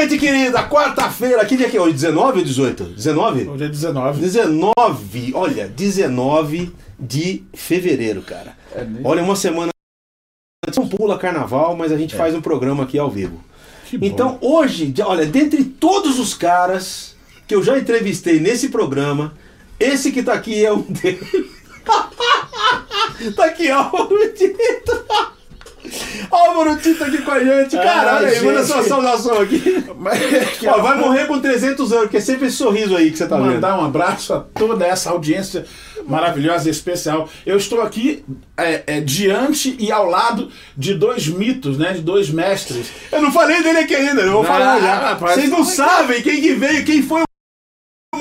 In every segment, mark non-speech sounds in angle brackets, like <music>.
gente querida, quarta-feira, que dia que é hoje? 19 ou 18? 19? Hoje é 19. 19, olha, 19 de fevereiro, cara. É? Olha, uma semana. Não pula carnaval, mas a gente faz um programa aqui ao vivo. Que bom. Então, hoje, olha, dentre todos os caras que eu já entrevistei nesse programa, esse que tá aqui é um <laughs> deles. <laughs> tá aqui, Álvaro Tito. Álvaro Tito aqui com a gente. Ah, aí, manda sua saudação aqui. Mas, Ó, vai morrer com 300 anos, porque é sempre esse sorriso aí que você tá vendo. mandar um abraço a toda essa audiência maravilhosa e especial. Eu estou aqui é, é, diante e ao lado de dois mitos, né? De dois mestres. Eu não falei dele aqui ainda, eu vou Ah, falar já. Vocês não como é que- sabem quem que veio, quem foi o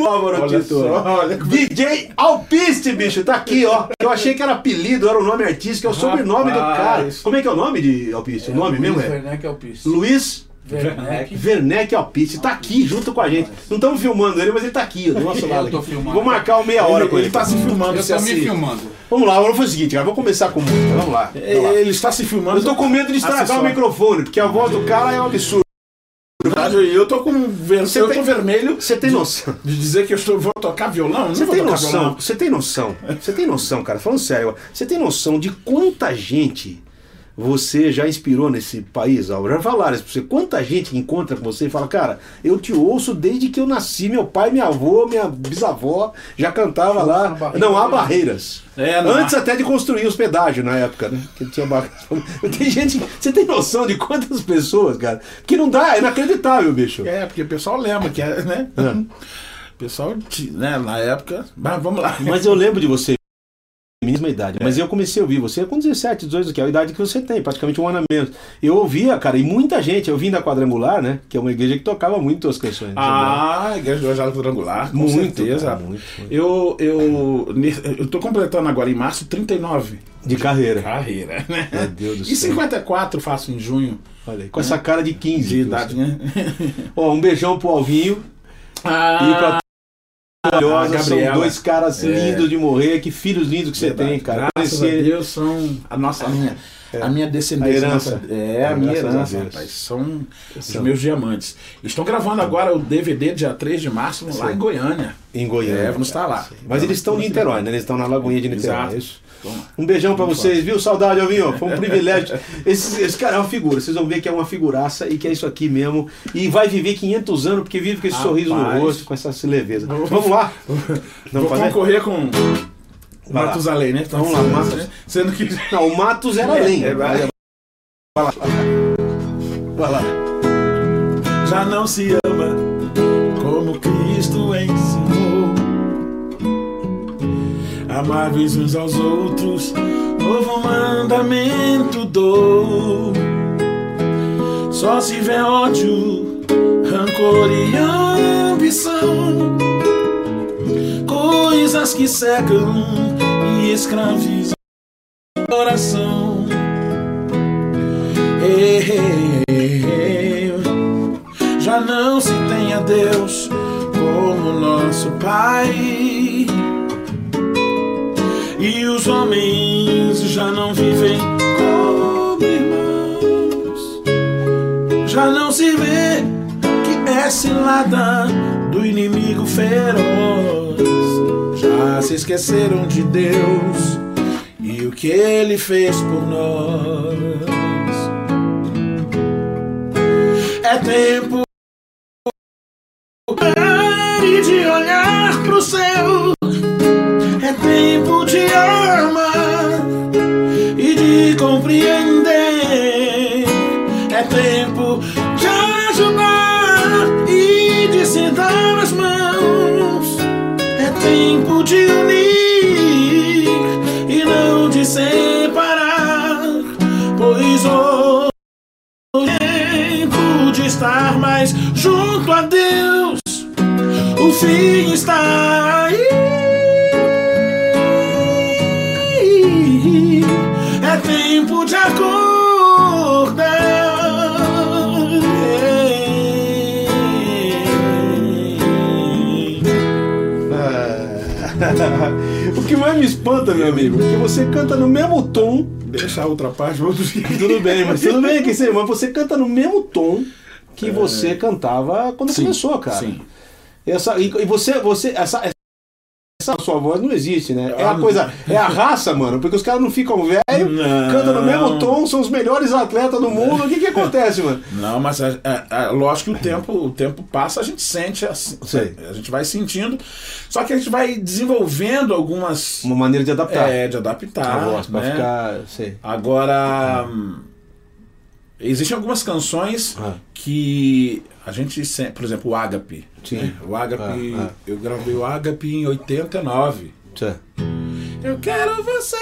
Álvaro Olha Tito. só, olha como- DJ Alpiste, bicho, tá aqui, ó. Eu achei que era apelido, era o nome artístico, é o sobrenome do cara. Como é que é o nome de Alpiste? O nome mesmo é? Werneck Alpiste. Luiz Werneck. Werneck Alpiste, tá aqui junto com a gente. Não estamos filmando ele, mas ele tá aqui, ó, do nosso <laughs> Eu lado. tô aqui. filmando. Vou marcar uma meia hora Ele, com ele. ele tá se filmando. Eu se tô me assim- filmando. Vamos lá, vamos fazer o seguinte, cara, vamos começar com música. Vamos lá. Vamos lá. Ele está se filmando. Eu tô com medo de estragar Acessório. o microfone, porque a voz do cara é um absurdo. Verdade, Eu tô com ver... Eu tem- tô vermelho Você tem noção? de dizer que eu estou... vou tocar violão. Você tem noção? Você tem noção? Você tem noção, cara? Falando sério, você tem noção de quanta gente você já inspirou nesse país, Álvaro? Já falaram isso pra você. Quanta gente encontra com você e fala, cara, eu te ouço desde que eu nasci, meu pai, minha avó, minha bisavó já cantava lá. Não há barreiras. É, não Antes há. até de construir os pedágios na época, né? Que tinha barreiras. <laughs> Tem gente. Você tem noção de quantas pessoas, cara? Que não dá, é inacreditável, bicho. É, porque o pessoal lembra que é, né? O pessoal, né, na época... Mas vamos lá. Mas eu lembro de você, mesma idade. Mas eu comecei a ouvir você com 17, 18, que é a idade que você tem, praticamente um ano a menos. Eu ouvia, cara, e muita gente, eu vim da Quadrangular, né? Que é uma igreja que tocava muito as canções. Ah, Igreja do Evangelho Quadrangular, com muito, certeza. cara, muito, muito. Eu, eu, eu tô completando agora em março 39. De carreira. Carreira, né? Meu Deus do E céu. 54 faço em junho Olha aí, com essa cara de 15. de idade, né? Ó, um beijão pro Alvinho Ah, e pra Maravilhosa, são Gabriela. dois caras É. lindos de morrer, que filhos lindos que você verdade. tem, cara. Graças Conhecer- a Deus são a nossa, a minha, a minha descendência. A herança. nossa- é, a minha herança, rapaz. São os São. meus diamantes. Estão gravando agora o DVD dia 3 de março lá Sim. em Goiânia. Em Goiânia. É, vamos estar lá. Mas eles estão em Niterói, né? Eles estão na Lagoinha de Niterói, Exato. é isso? Vamos. Um beijão pra Muito vocês, viu? Saudade, Alvinho. Foi um privilégio. Esse, esse cara é uma figura. Vocês vão ver que é uma figuraça e que é isso aqui mesmo. E vai viver 500 anos porque vive com esse Rapaz. sorriso no rosto, com essa leveza. Vou- Vamos lá? Não, Vou fazer? concorrer com lá. Matusalém, né? Vamos lá, Matus. né? Sendo que. Não, o Matos era É, além. é, vai. vai lá. Vai lá. já não se ama como Cristo ensinou. Amáveis uns aos outros, novo mandamento dou. Só se vê ódio, rancor e ambição, coisas que cegam e escravizam o coração. Já não se tem a Deus como nosso Pai. Homens já não vivem como irmãos. Já não se vê que é cilada do inimigo feroz. Já se esqueceram de Deus e o que ele fez por nós. É tempo fim está aí. É tempo de acordar. Ah. o que mais me espanta, meu amigo, é que você canta no mesmo tom. Deixa a outra parte, outro <laughs> Tudo bem, mas tudo bem que você, mas você canta no mesmo tom que você cantava quando Sim, começou, cara. sim. Essa, e, você, você, essa, essa sua voz não existe, né? É a coisa, é a raça, mano, porque os caras não ficam velho, cantam no mesmo tom, são os melhores atletas do mundo. O que que acontece, mano? Não, mas é, é- é lógico que o tempo, o tempo passa, a gente sente, assim, Sei. a gente vai sentindo, só que a gente vai desenvolvendo algumas Uma maneira de adaptar é, de a adaptar, voz, pra né? ficar. Sei. Agora, hum, existem algumas canções Ah. que a gente sempre, por exemplo, o Ágape. Sim. né? O Ágape, Ah, ah. eu gravei o Ágape em 89. Sei. Eu quero você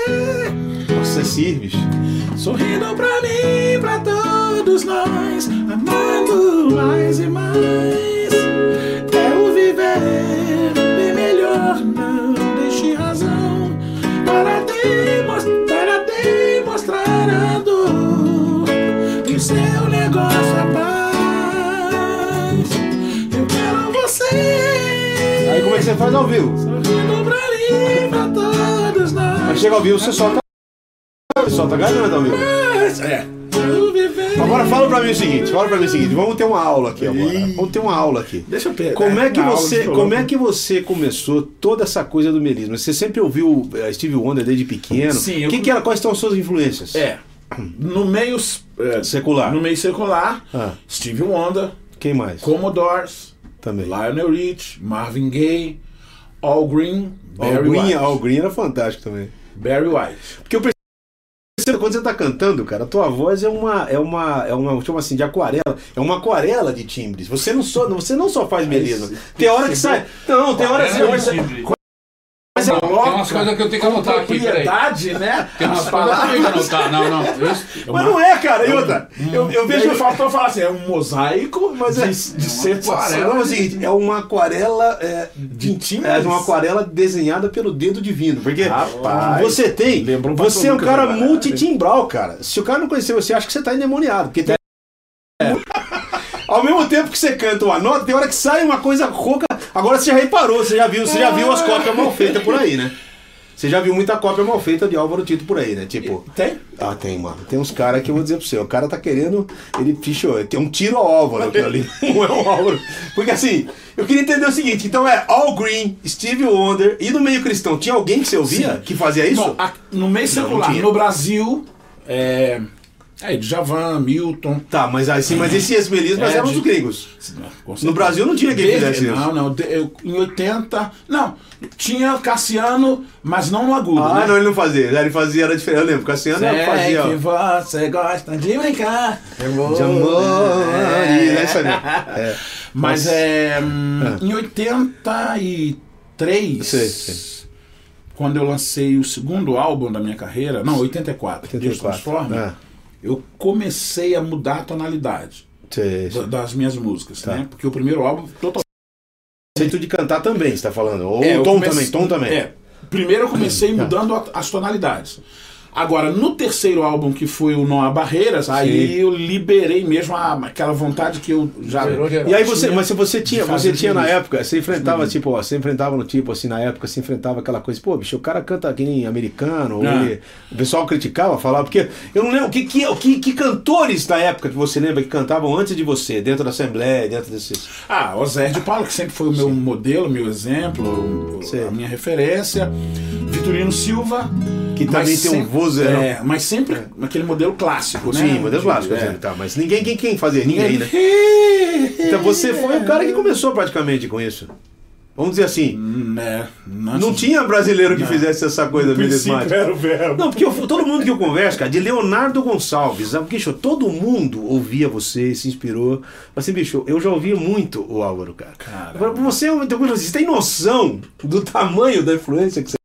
Nossa, é sim, bicho. sorrindo pra mim, pra todos nós, amando mais e mais. É o viver bem melhor, não deixe razão para demonstrar você. É faz ao vivo? Mas chega ao vivo, você solta. Você solta a garganta ao vivo. É. Agora fala pra mim o seguinte, fala pra mim o seguinte, vamos ter uma aula aqui agora. Vamos ter uma aula aqui. Deixa eu pegar. Como é que você, como é que você começou toda essa coisa do melismo? Você sempre ouviu eh, Steve Wonder desde pequeno? Sim, eu- Que que era, quais são as suas influências? É. No meio é, Secular. No meio secular, Ah. Steve Wonder, Quem mais? Commodores, Também. Lionel Rich, Marvin Gaye, All Green, All Barry Green, White. All Green era fantástico também. Barry White. Porque eu percebo quando você tá cantando, cara, a tua voz é uma é uma é uma chama assim de aquarela, é uma aquarela de timbres. Você não só você não só faz melismo. Tem hora que sai. Não, tem hora que você de timbre. mas é Tem umas coisas que eu tenho que anotar aqui. Propriedade, né? Tem umas As palavras que eu tenho que anotar. Não, não. Isso- Mas não é, cara, e outra. Eu, eu vejo eu faltou falar assim, é um mosaico Mas é- de, de sensação. Aquarela é o é uma aquarela é, De timbres. é uma aquarela desenhada pelo dedo divino, porque Rapaz, você tem, um você é um cara multitimbral, cara. Se o cara não conhecer você, acha que você tá endemoniado, porque tem <laughs> Ao mesmo tempo que você canta uma nota, tem hora que sai uma coisa rouca. Agora você já reparou, você já viu, você já viu as cópias mal feitas por aí, né? Você já viu muita cópia mal feita de Álvaro Tito por aí, né? Tipo, Tem? ah, tem, mano. Tem uns caras que eu vou dizer pra você. O cara tá querendo. Ele, bicho, tem um tiro ao Álvaro aquilo ali. <laughs> Não é o Álvaro. Porque assim, eu queria entender o seguinte: então é All Green, Steve Wonder e no meio cristão. Tinha alguém que você ouvia Sim. que fazia isso? Bom, a- no meio secular, no Brasil, é. É, Djavan, Milton. Tá, mas assim, mas esse esmelismo É, eram de- os gringos. Com No. Brasil não tinha quem fizesse isso. Não, não. eu- em 80. Não, tinha Cassiano, mas não no agudo. Ah, né? não, ele não fazia. Ele fazia, era diferente. Eu lembro, Cassiano Sei fazia. que ó, você gosta de brincar. Eu vou- De amor. É. E essa mesmo. É. Mas Nossa. é. Ah. Em 83. Sei, sei. Quando eu lancei o segundo álbum da minha carreira, não, 84, Deus 84. Transforma, Ah. Eu comecei a mudar a tonalidade sei. da- das minhas músicas, Tá. né? Porque o primeiro álbum totalmente Jeito de cantar também, você tá falando. Ou É, tom comecei- também, tom também. É. Primeiro eu comecei Tá. mudando as tonalidades. Agora, no terceiro álbum, que foi o Não Há Barreiras, aí eu liberei mesmo a- aquela vontade que eu já. E aí você, mas se você tinha, você tinha na época, você enfrentava tipo, ó, você enfrentava no tipo assim na época, você enfrentava aquela coisa, pô, bicho, o cara canta que nem americano, Ah. ele- o pessoal criticava, falava porque eu não lembro o que que, o que que cantores da época que você lembra que cantavam antes de você, dentro da assembleia, dentro desses. Ah, o Zé de Paulo, que sempre foi o meu modelo, meu exemplo, Sim. a minha referência. Vitorino Silva. Que também mas tem um vozeirão. É, mas sempre aquele modelo clássico, né? Sim, modelo clássico, É. tá, mas ninguém quem, quem fazia, ninguém, né? <laughs> Então você foi o cara que começou praticamente com isso. Vamos dizer assim, Hum, É, nossa, não tinha brasileiro que Não. fizesse essa coisa era o verbo. Não, porque eu- todo mundo que eu converso, cara, de Leonardo Gonçalves, sabe, bicho, todo mundo ouvia você, se inspirou. Assim, bicho, eu já ouvia muito o Álvaro, cara. Caramba. Agora, você, é você tem noção do tamanho da influência que você.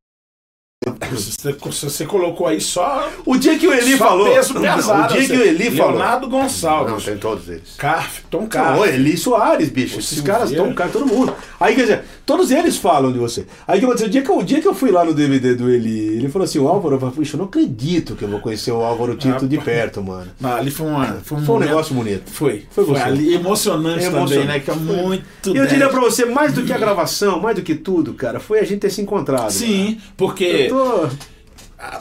Você, você colocou aí só. O dia que o Eli falou. peso Não, pesado, o dia que assim. o Eli falou. Leonardo Gonçalves. Não, tem todos eles. Carf, Tom Não, Carf. Eli Soares, bicho. O Esses Silveira. caras estão, cara, todo mundo. Aí, quer dizer, todos eles falam de você. Aí, que eu vou dizer, o dia que, eu, o dia que eu fui lá no DVD do Eli, ele falou assim: o Álvaro, eu falei, puxa, eu não acredito que eu vou conhecer o Álvaro Tito de perto, mano. Não, ali foi, uma, foi um, Foi um momento- negócio bonito. Foi. Foi Foi, ali emocionante, É também, emocionante. né? Que é muito. E eu diria pra você, mais do que a gravação, mais do que tudo, cara, foi a gente ter se encontrado. Sim, porque Eu tô...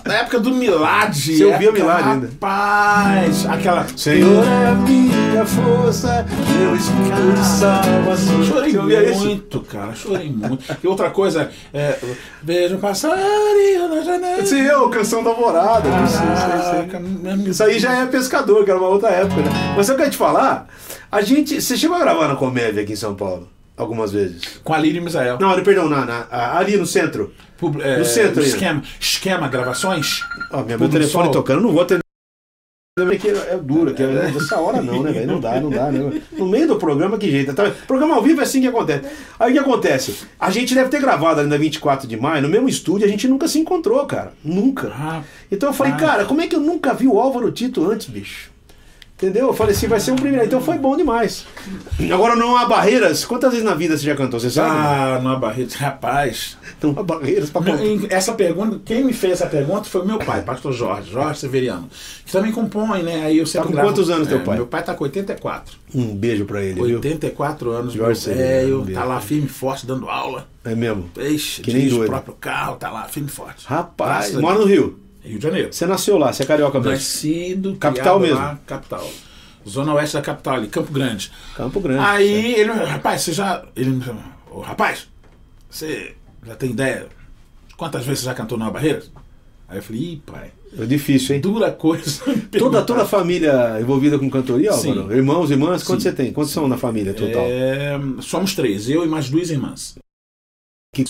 na época do Milad. Você ouvia época, Milad ainda? Rapaz, aquela. Senhor é minha força, meu escudo de salvação. Chorei ouvia isso? muito, cara, chorei muito. E outra coisa, é, vejo um passarinho na janela. Sim, o Canção da Alvorada. isso, isso, Isso aí já é pescador, que era uma outra época, né? Mas eu quero te falar, a gente. Você chegou a gravar na comédia aqui em São Paulo? Algumas vezes. Com a Lírio e Misael. Não, perdão, na, na- ali no centro. Pub- é, No centro esquema, esquema, gravações. Ó, minha, meu telefone sol. tocando, não vou atender. Que é duro, que é, essa hora não, né, velho? Não dá, não dá, né? No meio do programa, que jeito? Tá, programa ao vivo é assim que acontece. Aí o que acontece? A gente deve ter gravado ali na 24 de maio, no mesmo estúdio, a gente nunca se encontrou, cara. Nunca. Então eu falei, cara, como é que eu nunca vi o Álvaro Tito antes, bicho? Entendeu? Eu falei assim, vai ser um primeiro. Então foi bom demais. Agora não há barreiras. Quantas vezes na vida você já cantou? Você sabe? ah, não Barreto, rapaz. Não há barreiras pra contar. Essa pergunta, quem me fez essa pergunta foi meu pai, pastor Jorge, Jorge Severiano, que também compõe, né? Aí eu sempre Tá com gravo- quantos anos teu É, pai? Meu pai tá com 84. Um beijo pra ele, viu? 84 anos, Jorge meu Severiano, velho, um tá lá firme e forte dando aula. É mesmo. Ixi, Que nem o doido. próprio carro, tá lá firme e forte. Rapaz, Graças mora no. Rio. Rio de Janeiro. Você nasceu lá, você é carioca mesmo. Nascido, Capital mesmo? Lá, capital. Zona oeste da capital ali, Campo Grande. Campo Grande. Aí ele, rapaz, você já. Ele me chamou, "Ô, rapaz, você já tem ideia de quantas vezes você já cantou na Barreiras? Aí eu falei, ih, pai, É difícil, hein? dura coisa. <laughs> Toda, toda a família envolvida com cantoria, Sim. Álvaro? Irmãos, irmãs, quantos Sim. você tem? Quantos são na família total? É, somos três, eu e mais duas irmãs. Que-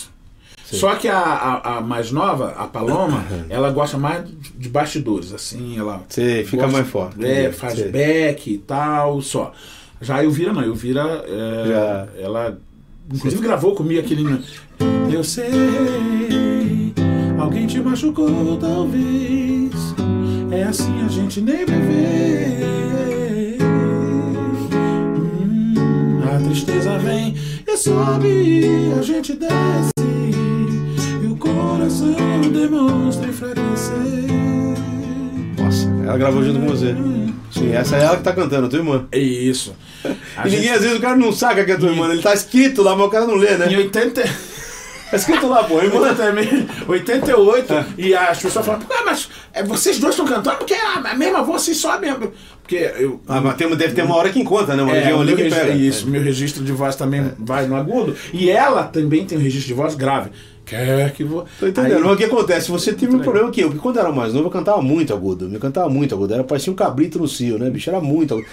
Só que a, a, a mais nova, a Paloma, ela gosta mais de bastidores, assim, ela. Você fica mais forte. É, faz Sei. back e tal, só. Já a Elvira não, a Elvira, é, Já. ela inclusive gravou comigo aquele. Eu sei, alguém te machucou, talvez. É assim a gente nem ver. Hum, a tristeza vem e sobe, a gente desce. Coração demonstra enfraquecer. Nossa, ela gravou junto com você. Sim, essa é ela que tá cantando, tua irmã. É isso. A e gente- ninguém, às vezes, o cara não saca que é tua irmã. Ele tá escrito lá, mas o cara não lê, Em né? 80, Tá escrito lá, pô, irmã. 88, e as pessoas falam, ah, mas é, vocês dois estão cantando porque é a a mesma voz assim sobe. Porque eu. Ah, mas tem, deve ter uma hora que encontra, né? Uma É, região ali que pega. É. Isso, meu registro de voz também vai no agudo. E ela também tem um registro de voz grave. Quer que vou. Tô entendendo. Aí- Mas o que acontece? Você teve um problema que eu, porque quando eu era mais novo, eu cantava muito agudo. Eu cantava muito agudo. Era parecia um cabrito no cio, né, bicho? Era muito agudo.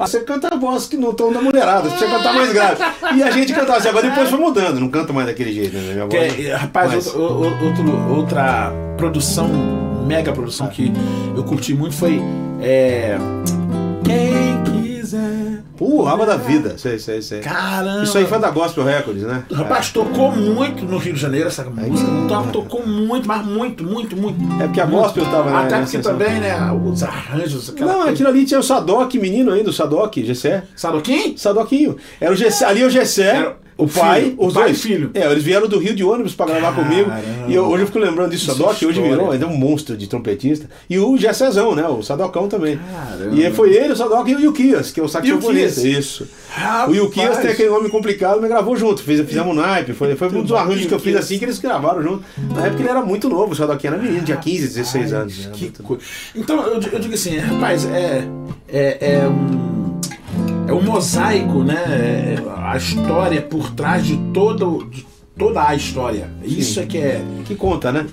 Ah, você canta a voz que no tom da mulherada, você cantar mais grave. E a gente cantava assim, agora depois foi mudando, não canta mais daquele jeito, né? Minha voz, Que rapaz, Mas- outro- outro- outra produção, mega produção que eu curti muito foi. É, quem quiser. Pô, Raba da Vida. Sei, sei, sei. Caramba! Isso aí foi da Gospel Records, né? Rapaz, tocou muito no Rio de Janeiro essa música. To- Tocou muito, mas muito, muito, muito. É porque a Gospel tava na- Até porque também, né? Os arranjos, Não, coisa. aquilo ali tinha o Sadoc, menino ainda, o Sadoc, Gessé. Sadoquim? Sadoquinho. Era o Gessé, ali é o Gessé, Era o pai, filho, os pai dois. e filho. É, eles vieram do Rio de ônibus pra gravar comigo. E eu- hoje eu fico lembrando disso, Isso Sadoc, é hoje virou ainda um monstro de trompetista. E o Gessézão, né? O Sadocão também. Caramba. E foi ele, o Sadoc e o Yukias, que é o saxofonista. Isso. Rapaz. O Yukias tem aquele nome complicado, mas gravou junto. Fiz, fizemos um naipe. Foi, foi um dos arranjos que eu fiz assim que eles gravaram junto. Na época ele era muito novo, o Sadoc era menino, tinha 15, 16 Ai, anos. Que coisa. Então, eu, eu digo assim, rapaz, é, é, é um. É um mosaico, né? É a história por trás de, todo, de toda a história. Isso é que é. que conta, né?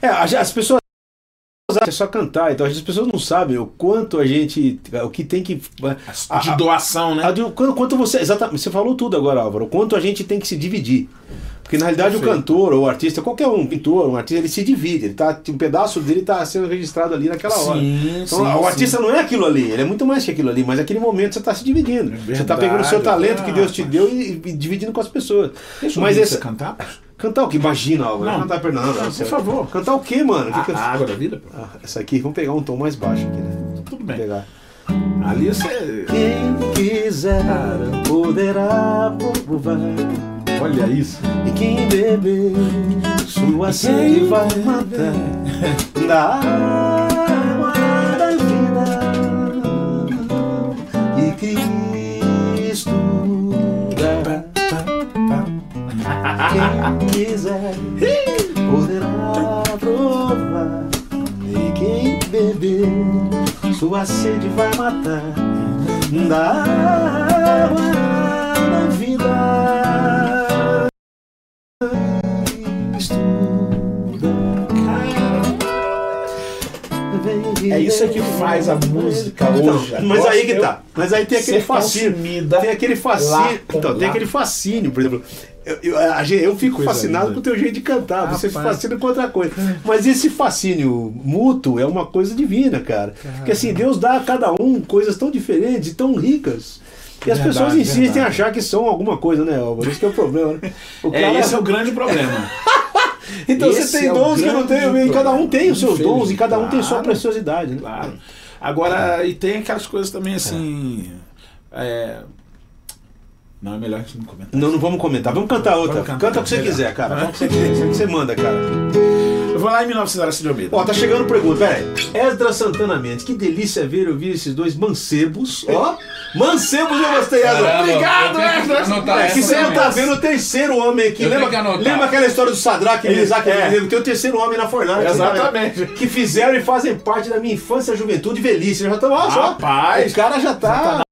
É, as as pessoas é só cantar, então as pessoas não sabem o quanto a gente, o que tem que a- De a- doação, né? a- quanto, quanto você, exatamente, você falou tudo agora, Álvaro, o quanto a gente tem que se dividir. Porque na realidade o Perfeito. cantor ou o artista, qualquer um, pintor, um artista, ele se divide, ele tá, um pedaço dele está sendo registrado ali naquela hora. Sim, Então, sim, o sim. artista não é aquilo ali, ele é muito mais que aquilo ali, mas naquele momento você está se dividindo. você está verdade, pegando o seu talento que Deus te deu e, e dividindo com as pessoas. Deixa mas esse, você cantar. Cantar o que? Imagina, Álvaro. Não. Cantar Fernando. Não, por favor. Cantar o que, mano? Que A, que a água da vida, pô. Ah, essa aqui, vamos pegar um tom mais baixo aqui, né? Tudo Vamos bem. pegar. Ali você. Quem quiser poderá provar. Olha isso. E quem beber sua sede vai matar <laughs> da água da vida. E Cristo dá. Quem quiser poderá provar. E quem beber, sua sede vai matar. da água da vida. É isso que faz a música hoje. Então, mas aí que tá. Mas aí tem aquele fascínio. consumida Tem aquele fascínio. Então, tem aquele fascínio, por exemplo. Eu, eu, eu fico Coisa fascinado com o teu jeito de cantar. Você se Rapaz. fascina com outra coisa. Mas esse fascínio mútuo é uma coisa divina, cara. Porque assim, Deus dá a cada um coisas tão diferentes e tão ricas. E as Verdade, pessoas insistem em verdade. achar que são alguma coisa, né, Álvaro? Isso que é o problema, né? O <laughs> É, esse é o grande problema. <laughs> Então esse você tem é dons que eu não tenho, e cada um tem os seus dons e cada um tem sua preciosidade, né? Claro. Agora, e tem aquelas coisas também assim. é, Não, é melhor a gente não comentar. Não, não vamos comentar. Vamos cantar outra. Vamos cantar. Canta o que você Melhor. quiser, cara. Canta o que você que você manda, cara. Eu vou lá em 1900 de Almeida. Ó, tá chegando pergunta. Pera aí. Esdra Santana Mendes. Que delícia ver ouvir esses dois mancebos. Ó. Mancebos eu gostei. Caramba, Obrigado, eu anotar É que você não tá vendo o terceiro homem aqui. Eu Lembra, lembra aquela história do Sadraque e e É. Abednego? Tem o terceiro homem na fornalha. Exatamente. Que fizeram e fazem parte da minha infância, juventude e velhice. Eu já tô, ó, só. Rapaz. O cara já tá...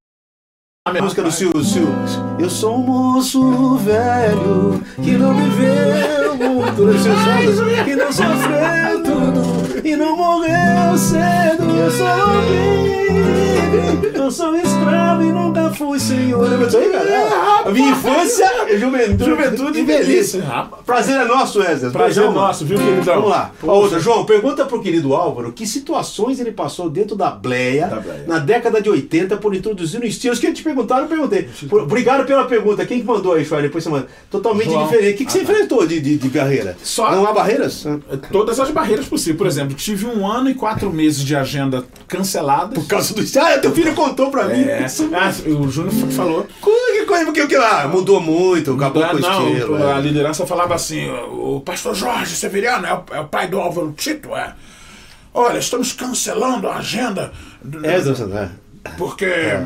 A música do Sil, Sil. Eu sou um moço velho que não viveu muito. Que não sofreu tudo e não morreu cedo. Eu sou livre, eu sou escravo e nunca fui senhor. Lembra disso aí, cara? A minha infância, juventude, Juventude e velhice. Prazer é nosso, Wesley. Prazer é nosso, viu, queridão? Vamos lá. A outra, João, pergunta pro querido Álvaro que situações ele passou dentro da Bleia, Da Bleia. na década de 80 por introduzir no estilos que te perguntaram, eu perguntei. Por- obrigado pela pergunta. Quem que mandou aí, Fábio? Depois você manda. Totalmente João. diferente. O que, que você Ah, tá. enfrentou de, de, de barreira? Só- Não há barreiras? Todas as barreiras possíveis. Por exemplo, tive um ano e quatro meses de agenda canceladas. Por causa do Ah, teu filho contou pra mim. É, ah, o Júnior falou. Que coisa, porque o que lá? Mudou muito, acabou Ah, com o não, estilo. a é. liderança falava assim: o pastor Jorge Severiano é o, é o pai do Álvaro Tito, é. Olha, estamos cancelando a agenda. do- É, Deus, é. Porque. é,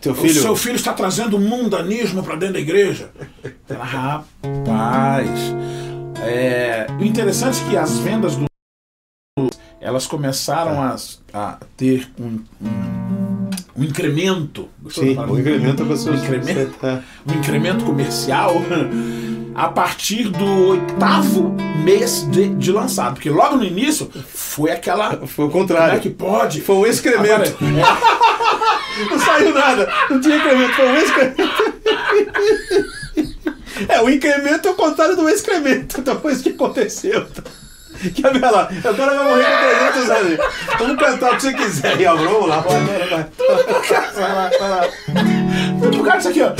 Teu O filho- seu filho está trazendo mundanismo para dentro da igreja. Rapaz. É, o interessante é que as vendas do. Elas começaram a, a ter um, um, um incremento. Sim, o incremento com um incremento, É. um incremento comercial <laughs> a partir do oitavo mês de, de lançado. Porque logo no início foi aquela. Foi o Como é contrário. que pode? Foi um excremento. Agora, <laughs> Não saiu nada. Não tinha incremento. Foi um excremento. <laughs> É, o incremento é o contrário do excremento. Então foi isso que aconteceu. Quer ver lá? Agora vai morrer com 300 anos. Vamos cantar o que você quiser. E vamos lá. Vai, vai, vai. Vai lá, vai lá. Vou tocar isso aqui, ó.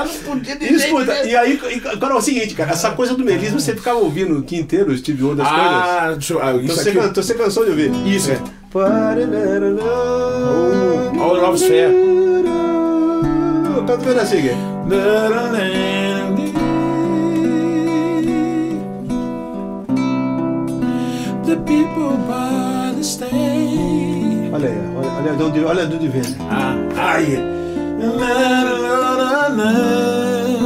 Eu não podia E escuta, e aí, agora é o seguinte, cara, essa coisa do melismo você ficava ouvindo o dia inteiro o Steve Wonder das coisas. Ah, deixa eu. Ah, Então isso você, aqui. então você cansou de ouvir? Isso. É. Oh, All Love's Fair. Canta um pedacinho aqui. The people by the stage. Olha aí, olha, olha de onde, olha de onde vem. Ah, ai.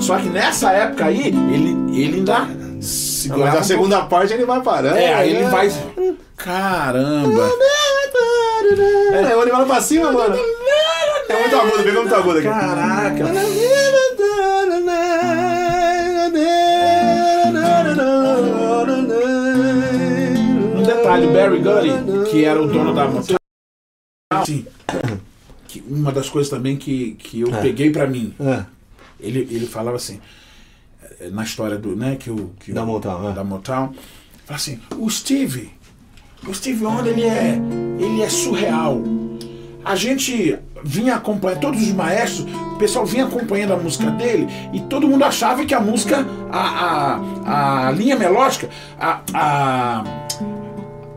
Só que nessa época aí, ele, ele ainda Mas segurava. a um segunda parte ele vai parando. É, aí ele né? vai. Caramba! É, o animal pra cima, mano. É muito agudo, pegou muito agudo aqui. Caraca! Um detalhe, Barry Gully, que era o dono da assim, que uma das coisas também que, que eu É. peguei pra mim, É, ele, ele falava assim, eh, na história do, né, que o, que Da o- Motown, é. da Motown, fala assim, o Steve, O Steve Wonder, ele é, ele é surreal. A gente vinha acompanhando, todos os maestros, o pessoal vinha acompanhando a música dele e todo mundo achava que a música, a, a, a linha melódica, a, a,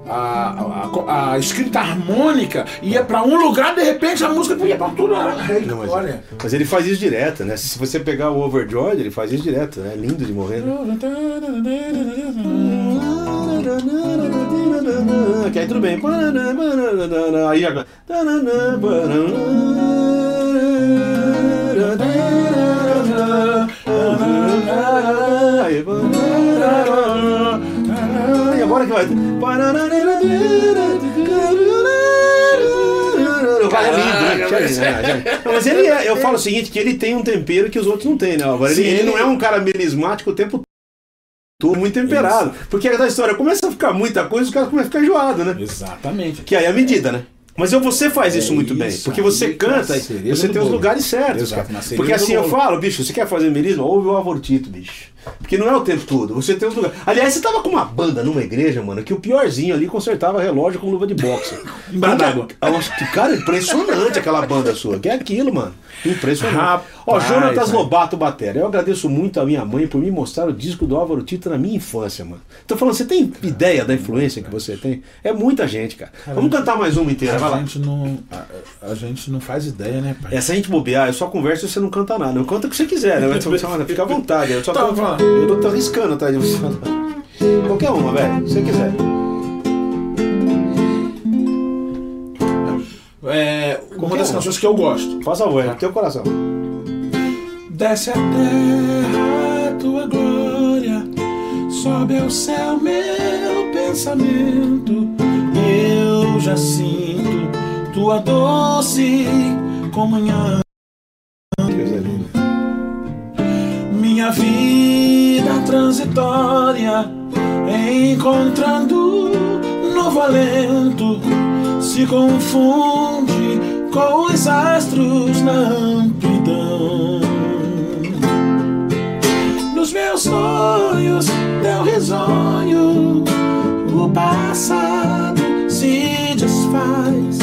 a, a, a escrita harmônica ia pra um lugar, de repente a música ia pra outro lugar. Não, mas, mas ele faz isso direto, né? Se você pegar o Overjoyed, ele faz isso direto, né? Lindo de morrer. Né? Que aí tudo bem. Aí agora. Aí, que vai. Vai, é né? Não, Mas ele é, eu falo o seguinte, que ele tem um tempero que os outros não têm, né, Álvaro? Ele, ele não é um cara melismático o tempo todo, muito temperado. Porque a história começa a ficar muita coisa, os caras começam a ficar enjoado, né? Exatamente. Que aí é a medida, né? Mas eu, você faz É isso muito bem, isso porque você é canta, você tem os bolo. lugares certos, Exato, cara. Porque assim eu falo, bicho, você quer fazer melisma, ouve o Avortito, bicho. Porque não é o tempo todo, você tem os lugares. Aliás, você tava com uma banda numa igreja, mano, que o piorzinho ali consertava relógio com luva de boxe. Embaixo d'água. Cara, impressionante aquela banda sua. Que é aquilo, mano. Impressionante. Ó, Jonatas. Lobato Batera. Eu agradeço muito a minha mãe por me mostrar o disco do Álvaro Tito na minha infância, mano. Tô falando, você tem ideia da influência que você tem? É muita gente, cara. Vamos cantar mais uma inteira, vai lá. gente, não, a, a gente não faz ideia, né, pai? É, se a gente bobear, eu só converso e você não canta nada. Eu canto o que você quiser, né? Fica à vontade. Eu só Tá, tô, eu tô, tô arriscando atrás de você. Qualquer uma, velho. Se você quiser. É uma das canções que eu gosto. Faça a voz, no teu coração. Desce a terra a tua glória, sobe ao céu meu pensamento. Eu já sinto tua doce comunhão. Linda. Minha vida transitória, encontrando novo alento, se confunde com os astros na amplidão. Nos meus sonhos, teu risonho, o passado se desfaz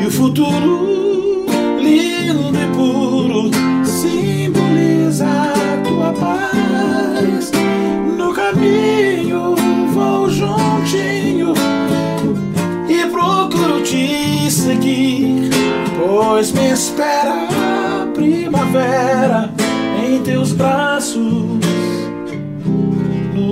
e o futuro, lindo e puro, simboliza a tua paz. No caminho vou juntinho e procuro te seguir, pois me espera a primavera em teus braços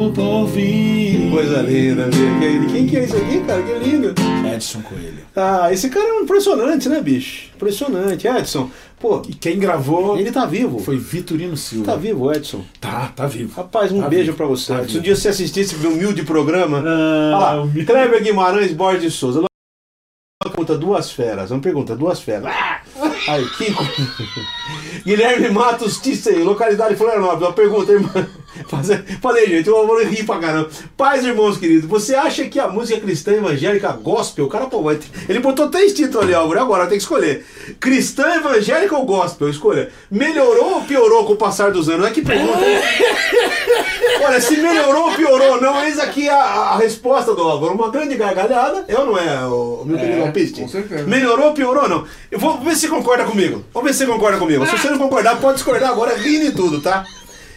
no porvir. Coisa linda, amigo. Quem que é isso aqui, cara? Que lindo. Edson Coelho. Ah, esse cara é impressionante, né, bicho? Impressionante. Edson, pô, E quem gravou ele tá vivo. foi Vitorino Silva. Tá vivo, Edson. Tá, tá vivo. Rapaz, um Tá beijo vivo. pra você. Tá Se um dia você assistir esse humilde programa. Ah, Olha lá, humilde. Kleber Guimarães Borges de Souza. Uma pergunta, duas feras. Uma pergunta, duas feras. Ah! Aí, Kiko. <laughs> Guilherme Matos Tissei, localidade Florianópolis. Uma pergunta, irmã. <laughs> Fazer- Falei, gente, eu vou rir pra caramba. Pais, irmãos queridos, você acha que a música cristã evangélica gospel, o cara, pô, vai ter- ele botou três títulos ali, Álvaro, agora tem que escolher. Cristã evangélica ou gospel? Escolha. Melhorou ou piorou com o passar dos anos? É que pergunta. <laughs> Olha, se melhorou ou piorou, não, eis aqui a, a resposta do Álvaro. Uma grande gargalhada, eu não é, o meu querido É, Alpiste? com certeza. Melhorou ou piorou, não? Eu vou ver se você concorda comigo. Vamos ver se você concorda comigo. Se você não concordar, pode discordar agora, rindo e tudo, tá?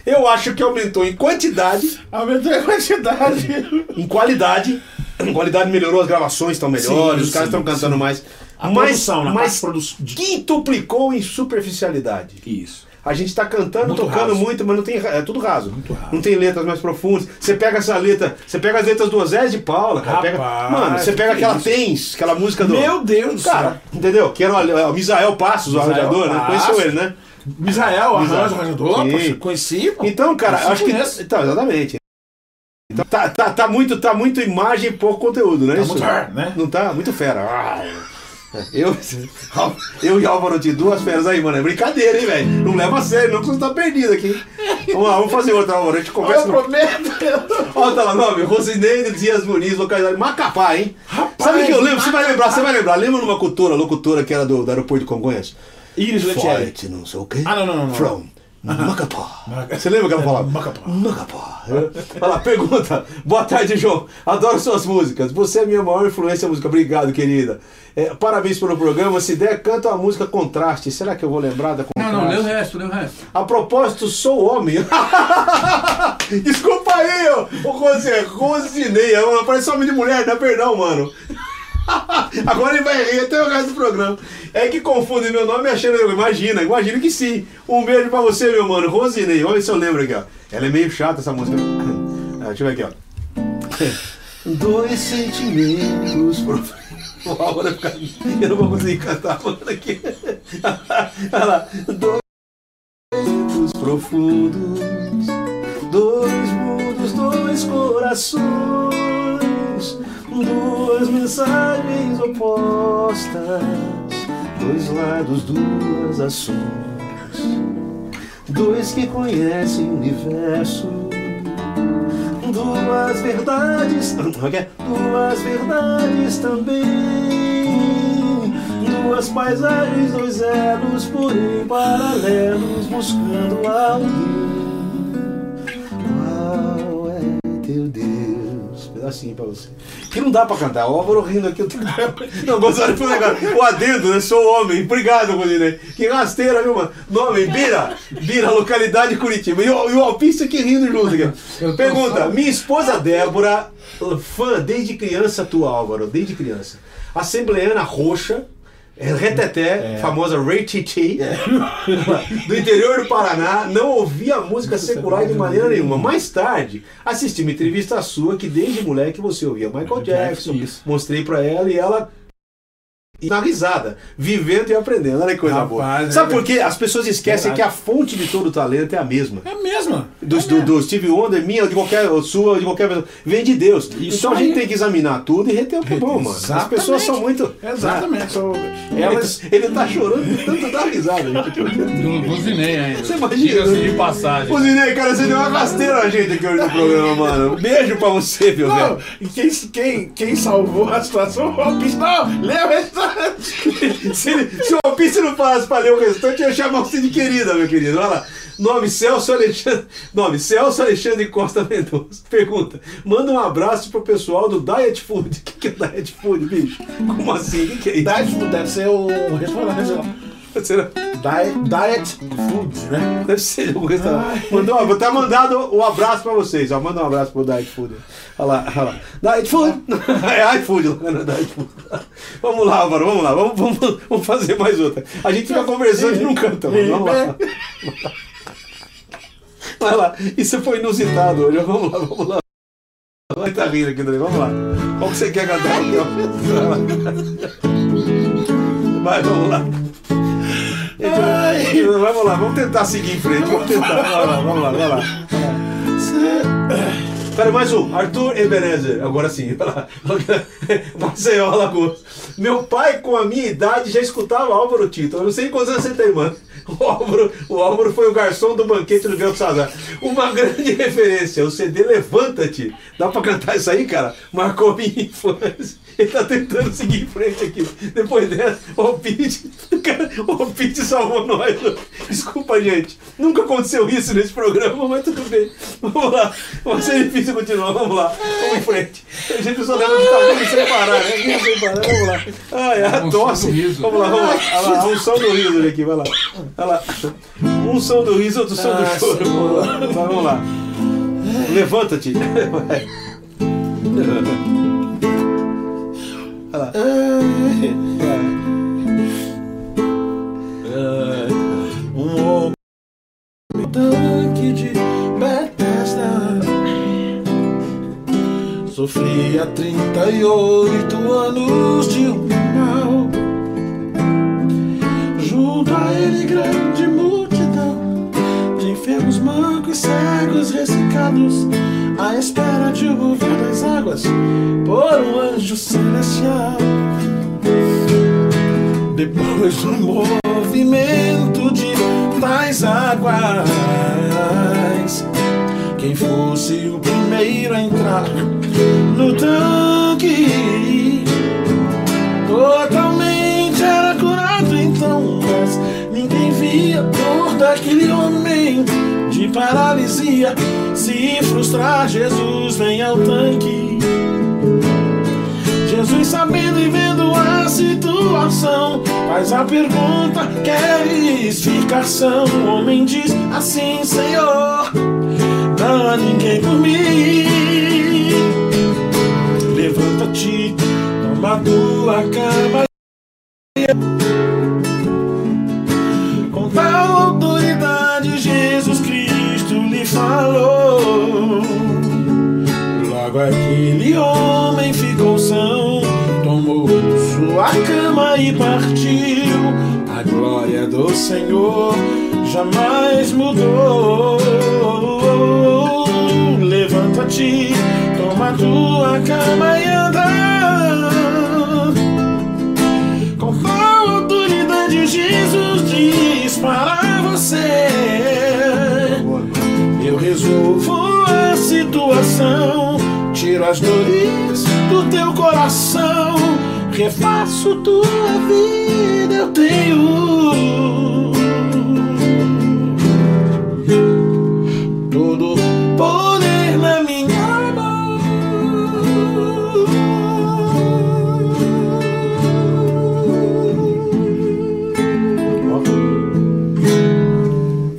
Eu acho que aumentou em quantidade, Aumentou a quantidade. <laughs> em qualidade. Em qualidade melhorou, as gravações estão melhores, Sim, os caras estão cantando sim. mais. A mas produção, na mas produ- quintuplicou em superficialidade. Isso. A gente tá cantando, Muito tocando raso. muito, mas não tem. É tudo raso. Raso. Não tem letras mais profundas. Você pega essa letra, você pega as letras do Zé de Paula, cara. pega- Rapaz, mano, você pega que aquela isso? Tens, aquela música do. Meu Deus Cara, céu. entendeu? Que era o, o Misael Passos, o arranjador, né? Conheceu ele, né? Misael, arranjo, arranjador, poxa, conheci. Então, cara, acho que. conheço. Então, exatamente. Então, tá, tá, tá, muito, tá muito imagem e pouco conteúdo, né? Tá isso? muito né? Não tá? Muito fera. Ah, <laughs> eu, <laughs> eu e Álvaro de duas feras aí, mano. É brincadeira, hein, velho? Não leva a sério, não, que você tá perdido aqui. Vamos lá, vamos fazer outra, Álvaro. A gente conversa. Eu prometo. Ó, tá lá, nome. Rosineide Dias Muniz, localidade Macapá, hein? Rapaz, Sabe o que eu lembro? Você vai lembrar, você vai lembrar. Lembra numa cultura, locutora que era do, do aeroporto de Congonhas? Iris Letieri. Não sei o quê. Ah, não, não, não, não. From Macapá. Você lembra que ela falava? Macapá. Macapá. Olha lá, pergunta. Boa tarde, João. Adoro suas músicas. Você é a minha maior influência música. Obrigado, querida. É, parabéns pelo programa. Se der, canta a música Contraste. Será que eu vou lembrar da Não, Contraste? não, lê o resto, lê o resto. A propósito, sou homem. <laughs> Desculpa aí, ô, ô Rosinei. Parece homem de mulher, dá perdão, mano. <laughs> Agora ele vai rir até o resto do programa. É que confunde meu nome achando. Imagina, imagina que sim. Um beijo pra você, meu mano. Rosinei, ver se eu lembro aqui, ó. Ela é meio chata essa música. <coughs> Ah, deixa eu ver aqui, ó. Dois sentimentos profundos. <laughs> Eu não vou conseguir cantar, mano, aqui. <laughs> Olha lá. Dois sentimentos profundos. Dois mundos, dois corações. Duas mensagens opostas. Dois lados, duas ações. Dois que conhecem o universo. Duas verdades. Duas verdades também. Duas paisagens, dois elos, porém paralelos, buscando alguém. Qual é teu Deus? Pedacinho pra você. Que não dá pra cantar. O Álvaro rindo aqui. Eu tô... <laughs> Não, Gonzalo foi legal. O adendo, né? Sou homem. Obrigado, Rodinei. Que rasteira, viu, mano? Nome, Bira. Bira, localidade Curitiba. E o, e o Alpiste aqui rindo junto aqui. <laughs> Pergunta. Minha esposa Débora, fã desde criança tua, Álvaro. Desde criança. Assembleana roxa. É, Reteté, famosa Ray Titi, <laughs> do interior do Paraná, não ouvia música secular de maneira nenhuma. Mais tarde, assisti uma entrevista sua que desde moleque você ouvia Michael Jackson. Mostrei pra ela e ela e na risada, vivendo e aprendendo. Olha que coisa Rapaz, boa. é Sabe por quê? As pessoas esquecem Verdade. que a fonte de todo talento é a mesma. É mesmo. Do, do, do Steve Wonder, minha, de qualquer ou sua, de qualquer pessoa, vem de Deus. Isso então a aí. gente tem que examinar tudo e reter o que é bom, mano. As pessoas são muito. Exatamente. São- Elas, ele tá chorando de tanto dar risada, gente. Do Buzinei ainda. Você imagina, né? de passagem. Ô, Zinei, cara, você deu uma rasteira na gente aqui hoje no programa, mano. Beijo pra você, meu Não, velho. quem, quem, quem salvou a situação foi o Alpiste. Não, lê o restante. <laughs> Se, se o Alpiste não falasse pra ler o restante, eu ia chamar você de querida, meu querido. Olha lá. Nome Celso Alexandre. Nome Celso Alexandre Costa Mendonça. Pergunta: manda um abraço pro pessoal do Diet Food. O que, que é Diet Food, bicho? Como assim? O que, que é isso? Diet deve ser o restaurante. Será? Diet, diet Food, né? Deve ser um restaurante. Mandou, vou estar mandado o abraço pra vocês. Ó, manda um abraço pro Diet Food. Olha lá, olha lá. Diet Food. <laughs> É iFood, lá, não é Diet Food. Vamos lá, Álvaro, vamos lá. Vamos, vamos, vamos fazer mais outra. A gente fica conversando e não canta, mano. Vamos lá. Vai lá. Isso foi inusitado hoje. Vamos lá, vamos lá. Vai tá rindo aqui também. Vamos lá. Qual que você quer cantar? Vai, vamos lá. Ai. Vamos lá, vamos tentar seguir em frente. Vamos tentar. Vai lá, vamos lá, vai lá. Pera, mais um. Arthur Ebenezer. Agora sim. <laughs> Maceió, Alagoas. Meu pai, com a minha idade, já escutava Álvaro Tito. Eu não sei quantos anos você tem, mano. O Álvaro, o Álvaro foi o garçom do banquete do Bel Sazar. Uma grande <laughs> referência. O CD Levanta-te. Dá pra cantar isso aí, cara? Marcou minha infância. Ele tá tentando seguir em frente aqui. Depois dessa, o Pete. Cara, o Pete salvou nós. Desculpa, gente. Nunca aconteceu isso nesse programa, mas tudo bem. Vamos lá. Vai ser difícil continuar. Vamos lá. Vamos em frente. A gente só leva de caminho sem parar, né? Sem parar. Vamos lá. Ai, a tosse. Vamos lá, vamos lá. <laughs> Olha lá. Um som do riso aqui. Vai lá. Vai lá. Um som do riso, outro som do Ah, choro. Vamos lá. Vai, vamos lá. Levanta-te. Vai. Vai lá. Um homem tanque de Bethesda Sofria 38 anos de um mal ele grande multidão De enfermos, mancos, cegos, ressecados À espera de mover das águas Por um anjo celestial. Depois do movimento de tais águas, quem fosse o primeiro a entrar no tanque, totalmente daquele homem de paralisia. Se frustrar, Jesus vem ao tanque. Jesus, sabendo e vendo a situação, faz a pergunta: queres são? O homem diz assim: Senhor, não há ninguém por mim. Coração, refaço tua vida. Eu tenho todo poder na minha mão.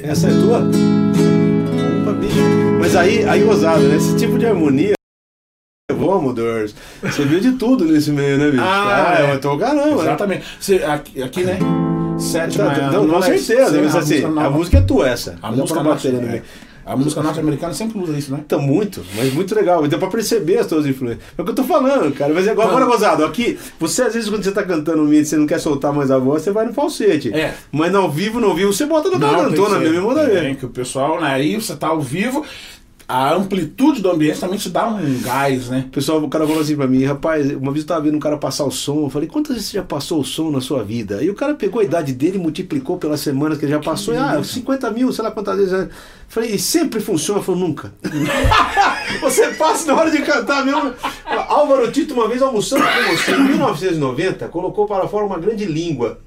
Essa é tua? Opa, bicho. Mas aí, aí ousado, né? Esse tipo de harmonia. Você viu de tudo nesse meio, né, bicho? Ah, é. eu tô caramba. né? Exatamente. Você, aqui, aqui, né? Sete Tá, não, com não é- certeza. lá, mas, assim, nova. a música é tua, essa. A música pra norte, bater no é. meio. A música norte-americana sempre usa isso, né? Então, muito, mas muito legal. Deu pra perceber as tuas influências. É o que eu tô falando, cara. Mas agora, agora gozado, aqui, você às vezes quando você tá cantando um mid, você não quer soltar mais a voz, você vai no falsete. É. Mas no ao vivo, no ao vivo, você bota na cantona mesmo manda ver. que o pessoal, né? Aí você tá ao vivo, a amplitude do ambiente também te dá um gás, né? Pessoal, o cara falou assim pra mim, rapaz, uma vez eu tava vendo um cara passar o som, eu falei, quantas vezes você já passou o som na sua vida? E o cara pegou a idade dele e multiplicou pelas semanas que ele já passou, e, ah, 50 mil, sei lá quantas vezes. né? Falei, e sempre funciona? Falou, nunca. <laughs> você passa na hora de cantar mesmo. Álvaro Tito, uma vez almoçando com você, em 1990, colocou para fora uma grande língua.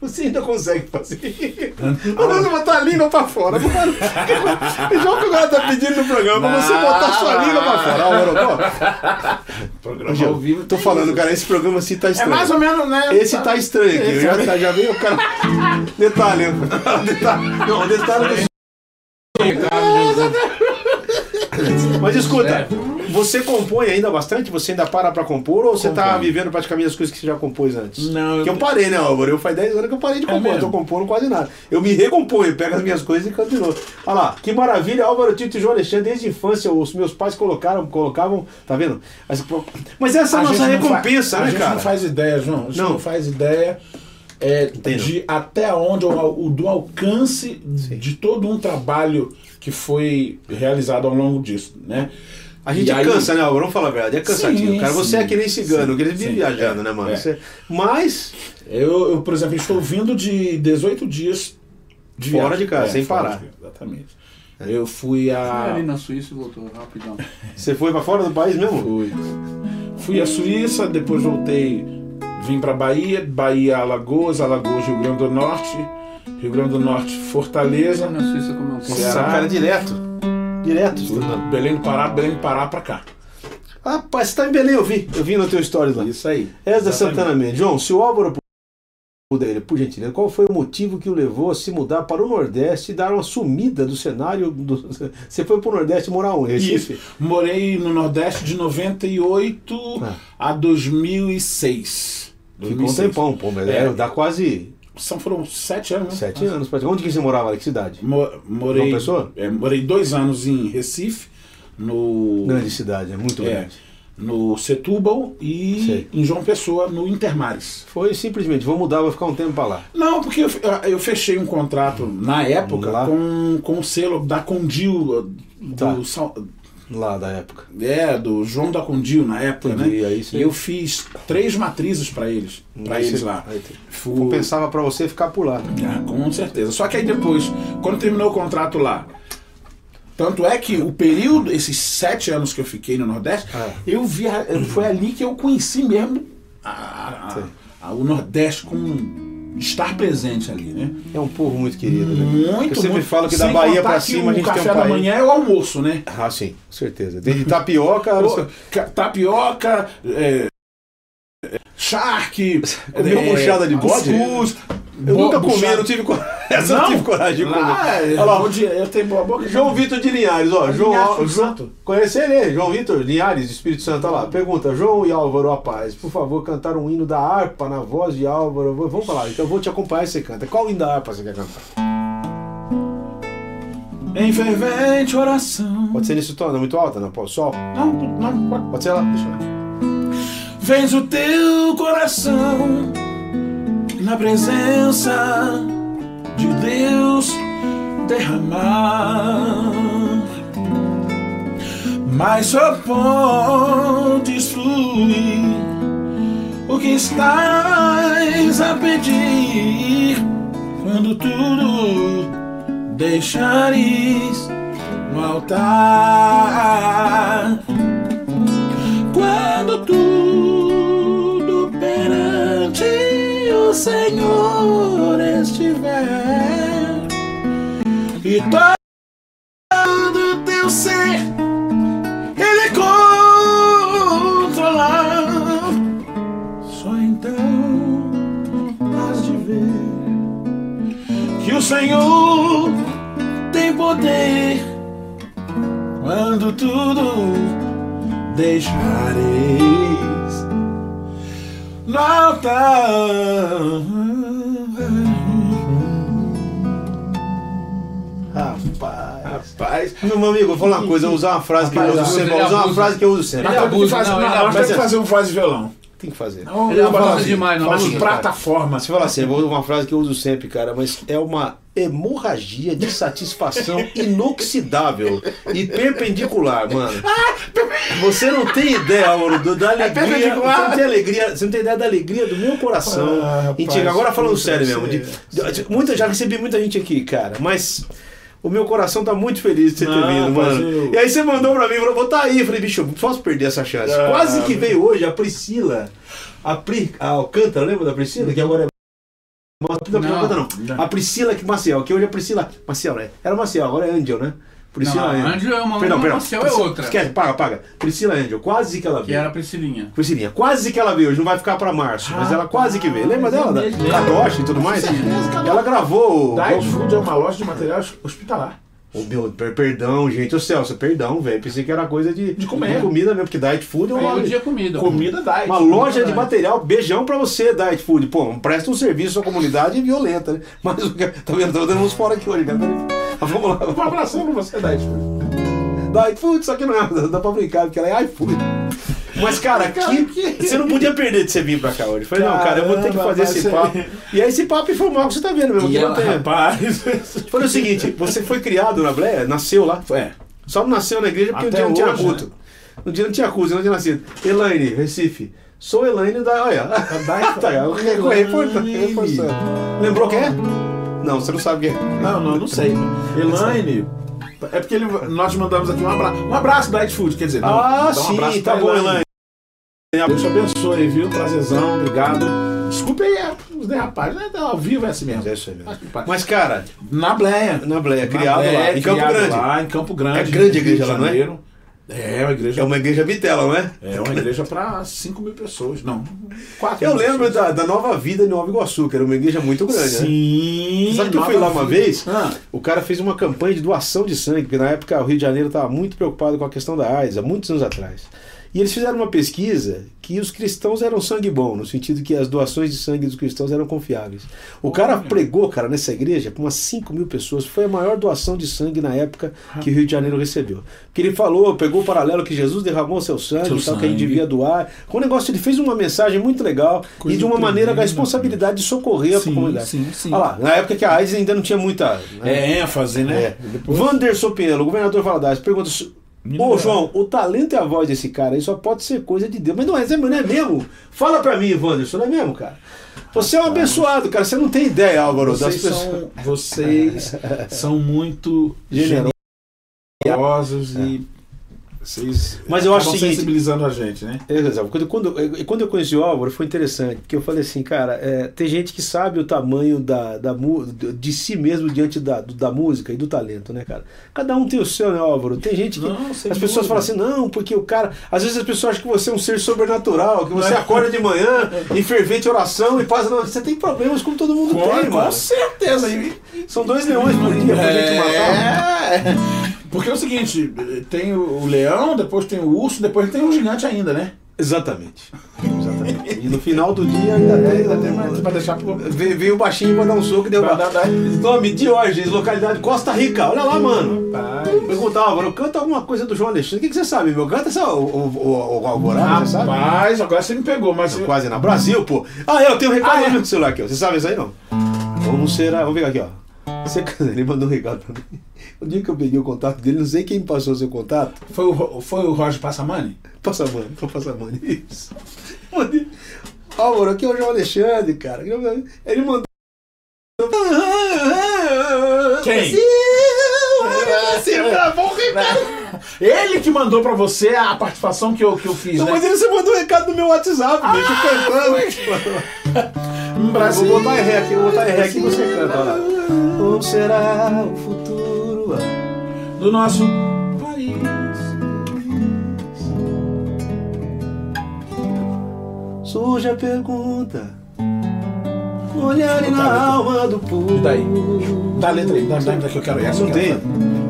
Você ainda consegue fazer. Mandando botar a língua pra fora. <laughs> Mano, <laughs> João que agora tá pedindo no programa pra você botar sua língua pra fora. Ó, Programa ao vivo. Tô falando, cara, esse programa assim tá É estranho. mais ou menos, né? Esse tá estranho aqui. Já, é- tá- já veio o cara. <laughs> Detalhe. detalhe. Não, detalhe do Mas escuta, você compõe ainda bastante? Você ainda para pra compor ou você tá Componho. vivendo praticamente as coisas que você já compôs antes? Não, Porque eu parei, né, Álvaro? Eu faz 10 anos que eu parei de compor, eu tô mesmo? compondo quase nada. Eu me recomponho, pego as minhas coisas e canto de novo. Olha lá, que maravilha, Álvaro Tito e João Alexandre, desde a infância, os meus pais colocaram, colocavam, tá vendo? As- Mas essa é a nossa recompensa, fa- né, A gente cara? não faz ideia, João. A gente Não. não, faz ideia é, Entendo. de até onde o, o- do alcance de todo um trabalho que foi realizado ao longo disso, né? A gente E aí- cansa, né? Vamos falar a verdade, é cansativo. Sim, cara, você sim, é que nem cigano, sim, que ele vive sim, viajando, é, né, mano? é. Você- Mas, Eu, eu, por exemplo, estou vindo de 18 dias de Fora viagem. de casa, sem fora parar. casa, exatamente. Eu fui a. ali na Suíça e voltou rapidão. <laughs> você foi pra fora do país mesmo? Fui. Fui à Suíça, depois voltei, vim para Bahia, Bahia, Alagoas, Alagoas, Rio Grande do Norte, Rio Grande do Norte, Fortaleza, Na Suíça um Nossa, Ceará. cara, direto. Direto, estudando. Belém do Pará, Belém do Pará pra cá. Rapaz, você tá em Belém, eu vi. Eu vi no teu stories lá. Isso aí. Essa Exatamente. Santana Mendes. João, se o Álvaro puder, por gentileza, qual foi o motivo que o levou a se mudar para o Nordeste e dar uma sumida do cenário? Do... <laughs> Você foi para o Nordeste morar onde? Recife? Isso. Morei no Nordeste de 98 Ah. a 2006. Ficou um 2006. tempão, pô, mas É. é, dá quase São, foram sete anos. né? sete anos. praticamente. Onde que você morava? Que cidade? Mo- morei, João Pessoa? é, morei dois anos em Recife, no, Grande cidade, é muito é, grande. no Setúbal e Sei. em João Pessoa, no Intermares. Foi simplesmente, vou mudar, vou ficar um tempo para lá. Não, porque eu, eu fechei um contrato na época Lá? com, com o selo da Condil, do, Tá. Lá da época. é, do João da Condil na época, Entendi, né? E eu fiz três matrizes para eles, para eles lá. aí tem- Fu- Compensava para você ficar por lá. Ah, com certeza. Só que aí depois, quando terminou o contrato lá, tanto é que o período, esses sete anos que eu fiquei no Nordeste, Ah. eu vi, foi ali que eu conheci mesmo a- a- a- o Nordeste com estar presente ali, né? É um povo muito querido, né? Muito, Eu sempre muito. falo que da Bahia que cima a gente o tem um café da manhã é o almoço, né? Ah, sim, com certeza. Desde tapioca. Tapioca, é, é, charque, Comeu é, buchada de bode? cuscuz, Eu bo- nunca comi, eu não tive coragem. <laughs> Essa não Não? tive coragem de comer. Ah, é, Olha lá, eu tenho boa boca. João Vitor de Linhares, ó. João, Linhares, João, Santo. conhece ele? João Vitor Linhares, Espírito Santo, olha lá. Pergunta, João e Álvaro, a paz, por favor, cantar um hino da harpa na voz de Álvaro. Vamos falar, então eu vou te acompanhar e você canta. Qual hino da harpa você quer cantar? Em fervente oração. Pode ser nesse tom, não é muito alta, não? Sol? Não, não, pode. Pode ser lá? Deixa eu ver. Vens o teu coração na presença de Deus derramar, mas só podes fluir o que estás a pedir quando tudo deixares no altar. Quando tudo perante o Senhor estiver e todo teu ser Ele controlar, só então has de ver que o Senhor tem poder quando tudo altar. Rapaz. Rapaz, Meu amigo, vou falar uma coisa, eu vou usar uma frase que eu uso sempre. usar uma frase que eu uso sempre. Nós temos que fazer, um voz e violão. Tem que fazer. Não, Ele eu falo assim, demais, não falo abusa. plataforma. Você fala assim, vou uma frase que eu uso sempre, cara, mas é uma hemorragia de satisfação <laughs> inoxidável e perpendicular, mano. Você não tem ideia, Álvaro, do- da alegria. perpendicular? Você não tem alegria, você não tem ideia da alegria do meu coração. Ah, rapaz, agora falando sério mesmo, de, de- muita, já recebi muita gente aqui, cara, mas o meu coração tá muito feliz de você ter Não, vindo, mano. eu- E aí você mandou pra mim, falou, vou tá aí. Eu falei, bicho, não posso perder essa chance. Ah, Quase que veio hoje a Priscila, a Pri, a Alcântara, lembra da Priscila? Que agora é não, não, Não, não, não. A Priscila que Maciel, que hoje é Priscila. Maciel, né? Era Maciel, agora é Angel, né? Priscila Não, Angel é uma, uma, Marcel é Priscila- outra. Esquece, paga, paga. Priscila Angel, quase que ela Que veio. era a Priscilinha. Priscilinha, quase que ela veio, hoje não vai ficar pra março, mas ela quase que veio. Lembra dela? Da, mesmo. da Doche e tudo mais? Ela gravou. o- Diet Food é uma loja de material hospitalar. Ô, meu, per- perdão, gente. Ô Celso, perdão, velho. Pensei que era coisa de, De comer. comida mesmo, porque Diet Food é uma, Todo dia comida. Comida Diet. uma loja de Diet. material. Beijão pra você, Diet Food. Pô, presta um serviço à comunidade violenta, né? <laughs> Mas o que- tá vendo? Tô dando uns fora aqui hoje, cara. <laughs> Vamos lá. Um abração pra você, Diet Food. Diet Food, só que não é, dá pra brincar, porque ela é iFood. Mas, cara, que, você não podia perder de você vir pra cá hoje. Eu Falei, não, cara, eu vou ter que fazer Caramba, esse papo. E aí, esse papo informal que você tá vendo mesmo. E ela, rapaz. Foi o seguinte: você foi criado na Bleia, nasceu lá. É. Só não nasceu na igreja porque Até um dia não tinha culto. Um dia não tinha culto, não tinha nascido. Elaine, Recife. Sou Elaine da. Olha. <laughs> tá, eu reforçando. Lembrou quem é? Não, você não sabe quem é. Não, não, não sei. Elaine. É porque ele- nós mandamos aqui um abraço. Um abraço, Diet Food, quer dizer. não, Ah, um sim, abraço tá bom, Elaine. Deus te abençoe, viu? Prazerzão, obrigado. Desculpe aí os derrapagens, né? Ao vivo é assim mesmo. É isso aí mesmo. Mas, cara, Na Bleia. na Bleia, Na criado Bleia, lá, em Campo Grande. Lá, em Campo Grande. É grande a igreja lá, não é? É, uma igreja. É uma igreja vitela, não é? É uma igreja para 5 mil pessoas. Não, 4 Eu mil lembro pessoas. da, da Nova Vida em Nova Iguaçu, que era uma igreja muito grande, né? Sim. Sabe que eu fui lá uma Vida. vez? Ah, O cara fez uma campanha de doação de sangue, porque na época o Rio de Janeiro estava muito preocupado com a questão da AIDS, há muitos anos atrás. E eles fizeram uma pesquisa que os cristãos eram sangue bom, no sentido que as doações de sangue dos cristãos eram confiáveis. O cara pregou, cara, nessa igreja para umas 5 mil pessoas. Foi a maior doação de sangue na época que o Rio de Janeiro recebeu. Porque ele falou, pegou o paralelo que Jesus derramou seu sangue, Seu tal, que a gente sangue. devia doar. Com um negócio, ele fez uma mensagem muito legal Coisa e de uma maneira com a tremenda, responsabilidade de socorrer a Sim, comunidade. sim, sim. Olha lá, na época que a AIDS ainda não tinha muita. né? é ênfase, né? É. Depois- Wanderson Pinheiro, governador Valadares, pergunta. Ô João, o talento e a voz desse cara aí só pode ser coisa de Deus. Mas não é, não é mesmo? Fala pra mim, Wanderson, não é mesmo, cara? Você é um abençoado, cara. Você não tem ideia, Álvaro, das Vocês pessoas. são, vocês <laughs> são muito Generosos. generosos e Vocês Mas eu acho seguinte- sensibilizando a gente, né? É, Exato. Quando, quando, eu- quando eu conheci o Álvaro foi interessante, porque eu falei assim, cara, é, tem gente que sabe o tamanho da, da, de si mesmo diante da, da música e do talento, né, cara? Cada um tem o seu, né, Álvaro? Tem gente que. Não, as pessoas dúvida. falam assim, não, porque o cara. Às vezes as pessoas acham que você é um ser sobrenatural, que você acorda de manhã <laughs> em fervente oração e passa. Não, você tem problemas como todo mundo tem, Com, mano. com certeza. E- São dois leões por dia pra gente matar. É. <laughs> Porque é o seguinte, tem o leão, depois tem o urso, depois tem o gigante ainda, né? Exatamente. Exatamente. E no final do dia ainda tem. Ainda tem mais pra deixar pro... Vem, vem o baixinho pra dar um soco e derrubar. Pra dar- dar- Nome Diógenes, localidade Costa Rica. Olha lá, mano. Rapaz. Perguntar, Álvaro, canta alguma coisa do João Alexandre. O que, que você sabe, meu? Canta essa, o, o, o, o Alvorada, você sabe? Rapaz, agora você me pegou, mas... eu- Quase na Brasil, pô. Ah, eu tenho um recado Ah, é? no meu celular aqui, ó. Você sabe isso aí, não? Como será? Vamos pegar aqui, ó. Você, <laughs> ele mandou um recado pra mim. O dia que eu peguei o contato dele, não sei quem passou o seu contato. Foi o, foi o Roger Passamani? Passa a mão, vou passar a mão. Isso. Mandei. Álvaro, aqui é o João Alexandre, cara. Ele mandou. Quem? Brasil. <laughs> Ele que mandou pra você a participação que eu, que eu fiz, Não, né? mas ele você mandou um recado no meu WhatsApp, bicho, cantando. Eu <laughs> Brasil. vou botar ré aqui, eu vou botar em ré aqui e você canta. Como será o futuro? Do nosso país. Surge a pergunta. Olhar na alma do povo. E daí? Dá a letra aí, dá, dá, dá que eu quero essa. Não quero tem.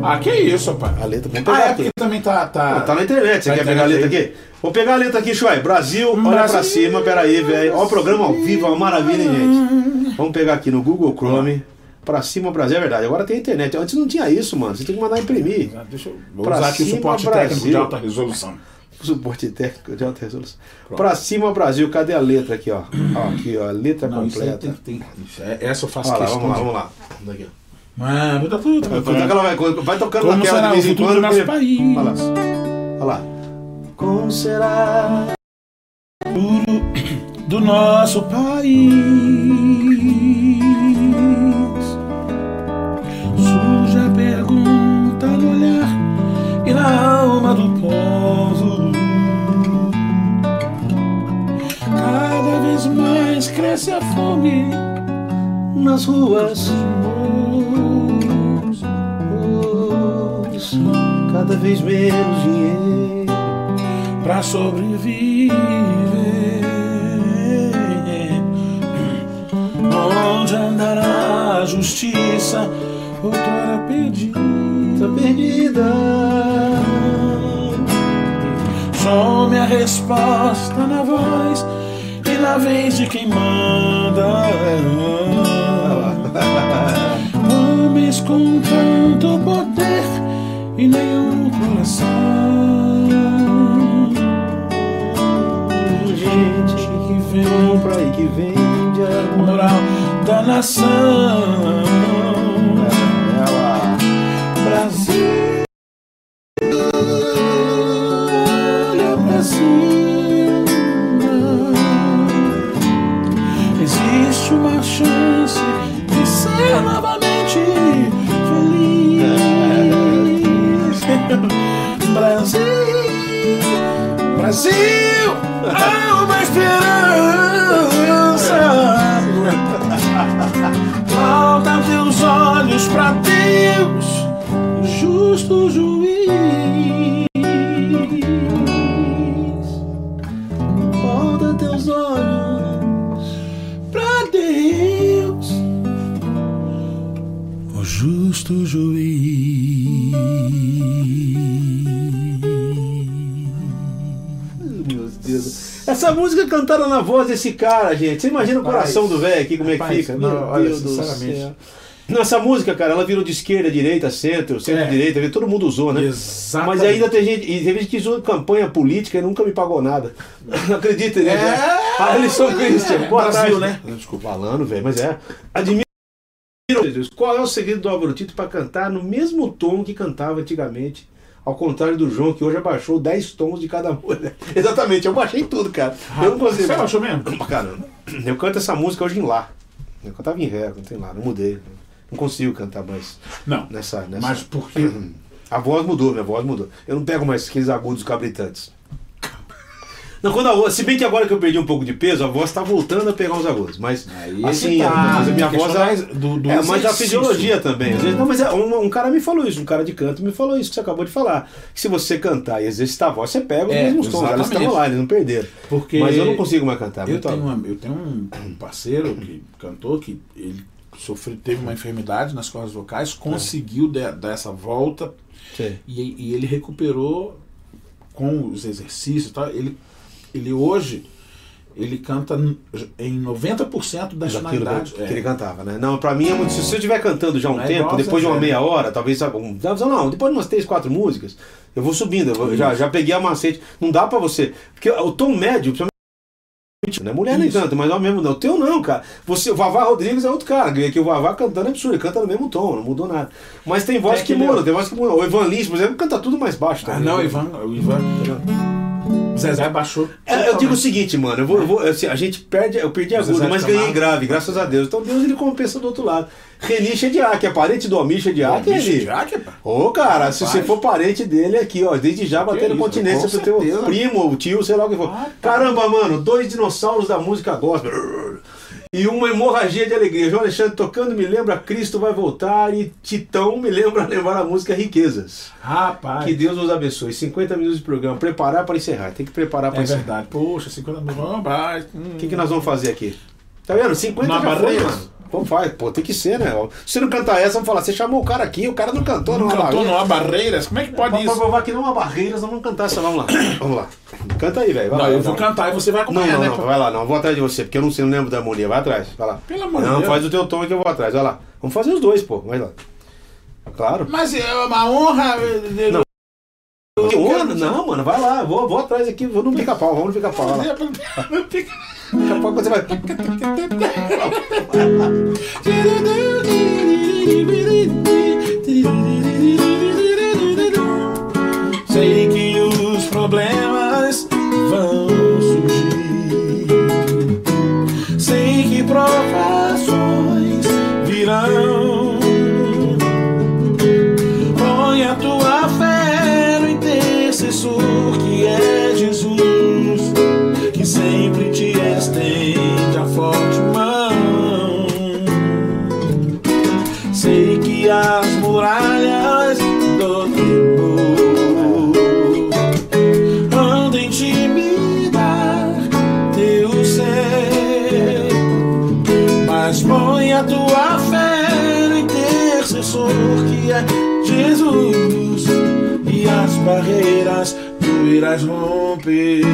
Ah, que isso, rapaz. A letra, vamos Ah, pegar é aqui. porque também tá. Tá, Tá na internet, você Tá quer pegar a letra internet. aqui? Vou pegar a letra aqui, Chuai. Brasil, olha Brasil. pra cima, peraí, velho. Olha o programa ao vivo, é uma maravilha, hein, gente. Vamos pegar aqui no Google Chrome. Pra cima, Brasil, é verdade. Agora tem internet. Antes não tinha isso, mano. Você tem que mandar imprimir. Ah, Deixa eu vou Pra usar aqui o suporte Brasil. técnico de alta resolução. <laughs> Suporte técnico de alta resolução. Pra cima, Brasil. Cadê a letra aqui, ó? Ó, aqui, ó. A letra Não, isso completa. tem, tem, isso é- essa eu faço Olha lá, questão. vamos lá, vamos lá. Vamos ó. Mano, tá tudo. tá tudo. ela vai, vai tocando Como naquela será de vez o em futuro quando. do nosso país? Olha lá. Olha lá. Como será? do nosso país. Cresce a fome Nas ruas. Cada vez menos dinheiro. pra sobreviver. Onde andará a justiça? Outrora perdida. Perdida. Some a resposta na voz na vez de quem manda. Homens com tanto poder e nenhum coração. Gente que vem, compra e que vende a moral da nação. Cantada na voz desse cara, gente. Você imagina o coração do velho aqui, como é que fica? não, Meu olha, Deus do sinceramente. céu. Essa música, cara, ela virou de esquerda, direita, centro, centro-direita, todo mundo usou, né? Exatamente. Mas ainda tem gente, e tem gente que usou campanha política e nunca me pagou nada. <laughs> Não acredita, né? É. Ah, eles são Christian. Boa Brasil, tarde. né? Desculpa, falando, velho, mas é. Admiro. Qual é o segredo do Álvaro Tito para cantar no mesmo tom que cantava antigamente? Ao contrário do João, que hoje abaixou 10 tons de cada <laughs> música. Exatamente, eu baixei tudo, cara. eu não consigo. Você achou mesmo? <coughs> Caramba. Eu canto essa música hoje em Lá. Eu cantava em Ré, cantei em Lá, não mudei. Não consigo cantar mais Não. nessa. nessa... Mas porque A voz mudou, minha voz mudou. Eu não pego mais aqueles agudos cabritantes. Não, quando a voz, se bem que agora que eu perdi um pouco de peso, a voz tá voltando a pegar uns agudos. Mas Aí assim, que tá, mas a minha voz é, mais do- do é, mas a exercício. fisiologia também. Às vezes, não, mas é, um, um cara me falou isso, um cara de canto me falou isso que você acabou de falar. Que se você cantar e exercitar a voz, você pega os É, mesmos tons. Exatamente. estão lá, eles não perderam. Porque Mas eu não consigo mais cantar. Eu muito tenho, uma- eu tenho um, <clears throat> parceiro que cantor que ele sofreu, teve uma enfermidade nas cordas vocais, conseguiu de- dar essa volta e, e ele recuperou com os exercícios e tal. Ele, ele hoje ele canta em 90% das Daquilo tonalidades. que, É. que ele cantava, né? Não, pra mim é muito. Se você estiver cantando já um Não é tempo, depois de uma Zé, meia né? hora, talvez, sabe, um, não, depois de umas três, quatro músicas, eu vou subindo, eu vou- já, já peguei a macete. Não dá pra você. Porque o tom médio. Né? Mulher nem Isso. canta, mas ao mesmo não. O teu não, cara. Você, o Vavá Rodrigues é outro cara. Que o Vavá cantando é absurdo, ele canta no mesmo tom, não mudou nada. Mas tem voz É que aquele- muda, tem voz que muda. O Ivan Lins, por exemplo, canta tudo mais baixo Ah, também. não, o Ivan, o Ivan. Zezé baixou. É, eu digo o seguinte, mano, eu vou, eu vou- assim, a gente perde, eu perdi agudo, mas ganhei grave, graças a Deus. Então Deus ele compensa do outro lado. A, que é parente do Amicha de A, que é ele. Ô, cara, se você for parente dele aqui, ó, desde já batendo continência pro teu primo, o tio, sei lá o que for. Ah, tá. Caramba, mano, dois dinossauros da música gospel. E uma hemorragia de alegria. João Alexandre tocando me lembra Cristo vai voltar e Titão me lembra <laughs> levar a música Riquezas. Rapaz. Que Deus nos abençoe. 50 minutos de programa. Preparar para encerrar. Tem que preparar para É encerrar. verdade. Poxa, 50 mil. Vamos, vai. Hum. O que, que nós vamos fazer aqui? Tá vendo? 50 Na já foi, barreira. mano. Vamos fazer. Pô, tem que ser, né? Se você não cantar essa, vamos falar, você chamou o cara aqui, o cara não cantou Não numa cantou barreira. numa barreiras? Como é que pode Pra isso? provar que não há barreiras, nós vamos cantar essa. Vamos lá. <coughs> Vamos lá. Canta aí, velho. vai Não, lá, eu vai vou lá. cantar e você vai Não, acompanhar, não, né? não, pô? vai lá, não. Eu vou atrás de você, porque eu não sei, não lembro da harmonia. Vai atrás, vai lá. Pelo amor de Não, Deus. faz o teu tom que eu vou atrás, vai lá. Vamos fazer os dois, pô. Vai lá. Claro. Mas é uma honra. eh, Não. eu onda? Não, mano, vai lá. Vou, vou atrás aqui, vou no pica-pau, vamos no pica-pau. vai lá. <laughs> Daqui a pouco você vai. Sei que os problemas vão surgir. Sei que provações virão. Barreiras tu irás romper.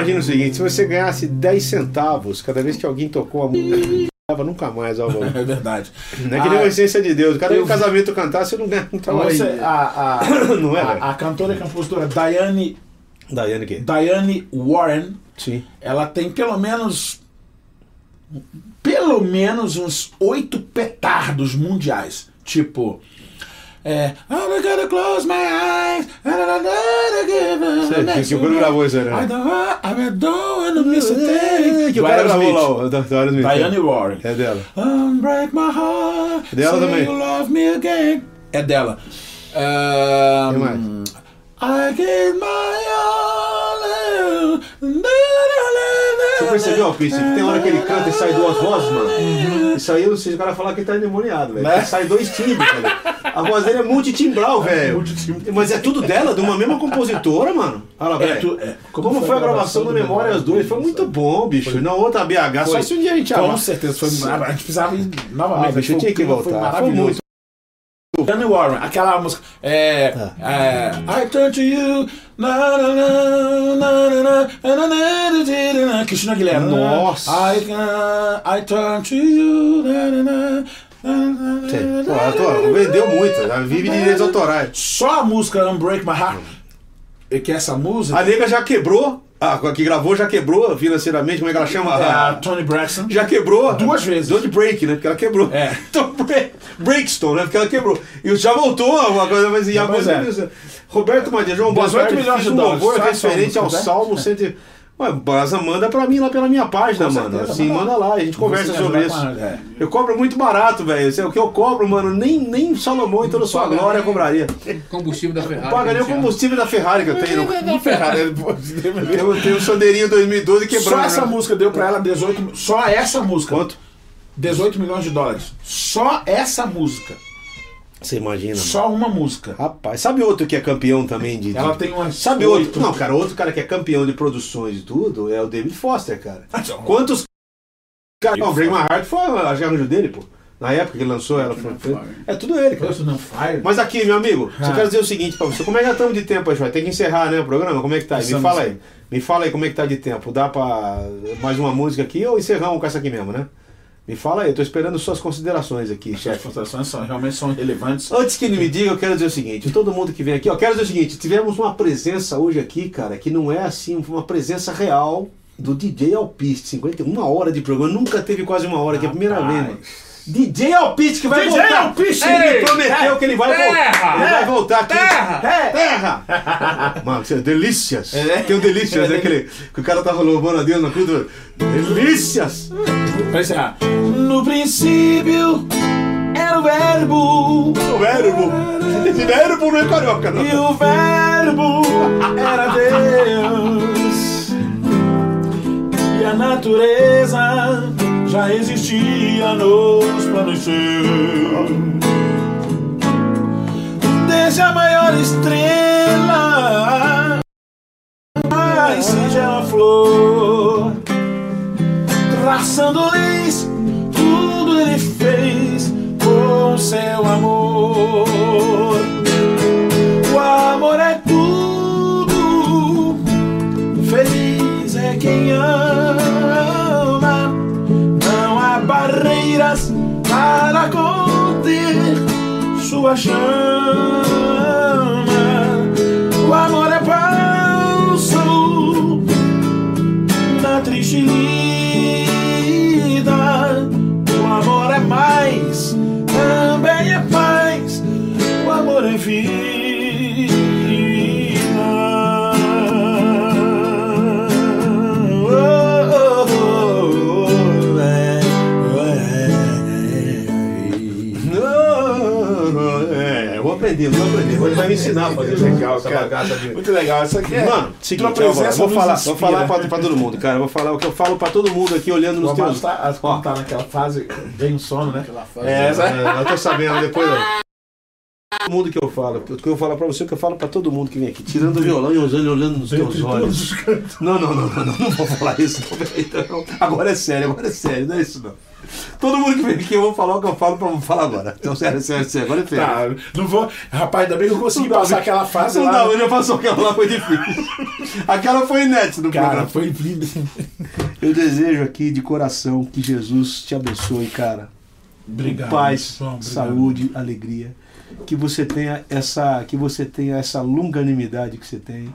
Imagino o seguinte: se você ganhasse 10 centavos cada vez que alguém tocou a música, nunca mais, mano. <laughs> É verdade. Não é que nem Ah, a essência de Deus. O cara eu- casamento cantar, você não ganha Você, aí. a, a, <coughs> Não é, a, a cantora e compositora Diane, Daiane aqui. Diane Warren, Sim. ela tem pelo menos pelo menos uns oito petardos mundiais. Tipo, eh, oh, I'm gonna close my eyes and I'm gonna give up. Sì, che quello la voce era. I don't want, I don't miss a eh, eh, thing. Eh, che quello gravò da Diane Warren. É dela. Um, break my heart. É dela também. You love me again. É dela. Um, Quem mais? I give my all. Você percebeu, que tem hora que ele canta e sai duas vozes, mano? Uhum. Isso aí eu não sei se o cara falar que ele tá endemoniado, velho. Né? Sai dois timbres, velho. A voz dele é multitimbral, velho. multitimbre. Mas é tudo dela, de uma mesma compositora, mano. Olha É, velho. tu- é. Como, foi a gravação do Memória as duas? Foi muito bom, bicho. Na outra BH, só Foi. se um dia a gente Com certeza, foi maravilhoso. A gente precisava ir novamente. Ah, bicho, eu Foi- tinha que foi voltar. Foi maravilhoso. muito. Danny Warren, aquela música. É, ah. é, I turn to you. Na, na, na, Cristina Guilherme. Nossa! I, uh, I turn to you. na Pô, ela tô, vendeu muito, ela vive de direitos autorais. Só a música Unbreak My Heart, que é essa música. A nega já quebrou a que gravou já quebrou financeiramente, como é que ela chama? É a A- Tony Braxton. Já quebrou. Duas vezes. Don't break, né? Porque ela quebrou. É. <laughs> Break, breakstone, né? Porque ela quebrou. E já voltou uma coisa, mas e a coisa é. é. Roberto Madia, João Boa 18 tarde, milhões fiz de um dólares, referente ao? Salmo 100. Ué, Baza, manda pra mim lá pela minha página, Com mano. certeza, Assim, manda lá, a gente conversa sobre isso. é. Eu cobro muito barato, velho. Isso é O que eu cobro, mano, nem, nem Salomão em toda sua glória cobraria. Combustível da Ferrari. Paga nem o combustível da Ferrari que eu tenho. Não Ferrari. <laughs> Eu tenho o Sandeirinho 2012 quebrando. Só essa né? música deu pra ela 18 mi- Só essa música. Quanto? 18 milhões de dólares. Só essa música. Você imagina, mano. Só uma música. Rapaz, sabe outro que é campeão também de. de- Ela tem umas. Sabe oito. outro? Não, cara, outro cara que é campeão de produções e tudo é o David Foster, cara. Então, Quantos. Cara, não, o Break My Heart foi a arranjo dele, pô. Na época que lançou ela. Foi, foi- É tudo ele, cara. On Fire. Mas aqui, meu amigo, Ah. quero dizer o seguinte pra você. Como é que estamos de tempo aí, João? Tem que encerrar, né, o programa? Como é que tá? aí? Me fala aí. Me fala aí como é que tá de tempo. Dá pra mais uma música aqui ou encerramos com essa aqui mesmo, né? Me fala aí, eu tô esperando suas considerações aqui, As chefe. considerações são, realmente são relevantes. Antes que ele me diga, eu quero dizer o seguinte: todo mundo que vem aqui, ó, quero dizer o seguinte: tivemos uma presença hoje aqui, cara, que não é assim, uma presença real do DJ Alpiste. 51 hora de programa, nunca teve quase uma hora, que é a primeira vez, mano. DJ Alpiste que vai DJ voltar. Alpiste! Ele prometeu que ele vai voltar. terra! Ele vai voltar aqui. Terra! É, terra! <laughs> Mano, isso é delícias. É. Tem um delícias, né? Aquele, que o cara tava louvando a Deus na cruz. Delícias! Pra encerrar. No princípio era o verbo. O verbo. Esse verbo não é carioca, não. E o verbo era Deus. E a natureza já existia nos planos. Desde a maior estrela, mais singela flor, traçando leis, seu amor. O amor é tudo, feliz é quem ama. Não há barreiras para conter sua chama. Ele vai me ensinar a fazer Legal, essa bagaça de- Muito legal. Isso aqui é. Mano, seguinte, tua presença vou falar, vou falar pra, pra todo mundo, cara. Vou falar o que eu falo pra todo mundo aqui olhando nos teus. tá, as- quando tá naquela fase, vem o sono, né? Aquela fase. É, essa- É, eu tô sabendo depois. Todo mundo que eu falo, o que eu falo pra você, o que eu falo pra todo mundo que vem aqui, tirando o violão e olhando, olhando nos Dentro teus olhos. Não, não, não, não, não, não vou falar isso. <laughs> Não, não. Agora é sério, agora é sério, não é isso não. Todo mundo que vem aqui, eu vou falar o que eu falo pra vou falar agora. Então, sério, sério, sério, agora é sério. Tá, não vou. Rapaz, ainda bem que eu consegui Não dá, passar né? aquela fase Não lá. dá, hoje eu passou aquela lá, foi difícil. <laughs> Aquela foi inédita no Cara, programa. foi. Eu desejo aqui de coração que Jesus te abençoe, cara. Obrigado. Paz, obrigado. saúde, alegria. Que você tenha essa, que você tenha essa longanimidade que você tem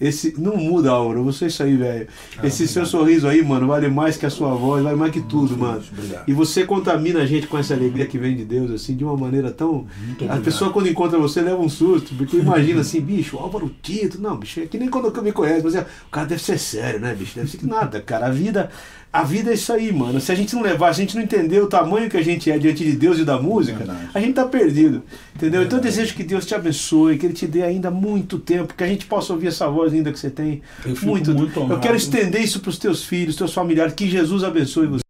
Esse, não muda, Auro. Você é isso aí, velho. Esse seu sorriso aí, mano, vale mais que a sua voz, vale mais que tudo, mano. obrigado. E você contamina a gente com essa alegria que vem de Deus, assim, de uma maneira tão. A obrigado. pessoa, quando encontra você, leva um susto, porque imagina assim, bicho, Álvaro Tito. Não, bicho, é que nem quando me conhece. Você, o cara deve ser sério, né, bicho? Deve ser que nada, cara. A vida. A vida é isso aí, mano. Se a gente não levar, se a gente não entender o tamanho que a gente é diante de Deus e da música, Verdade. a gente tá perdido. Entendeu? Então eu desejo que Deus te abençoe, que Ele te dê ainda muito tempo, que a gente possa ouvir essa voz linda que você tem. Eu muito. muito eu honrado. quero estender isso para os teus filhos, teus familiares. Que Jesus abençoe você.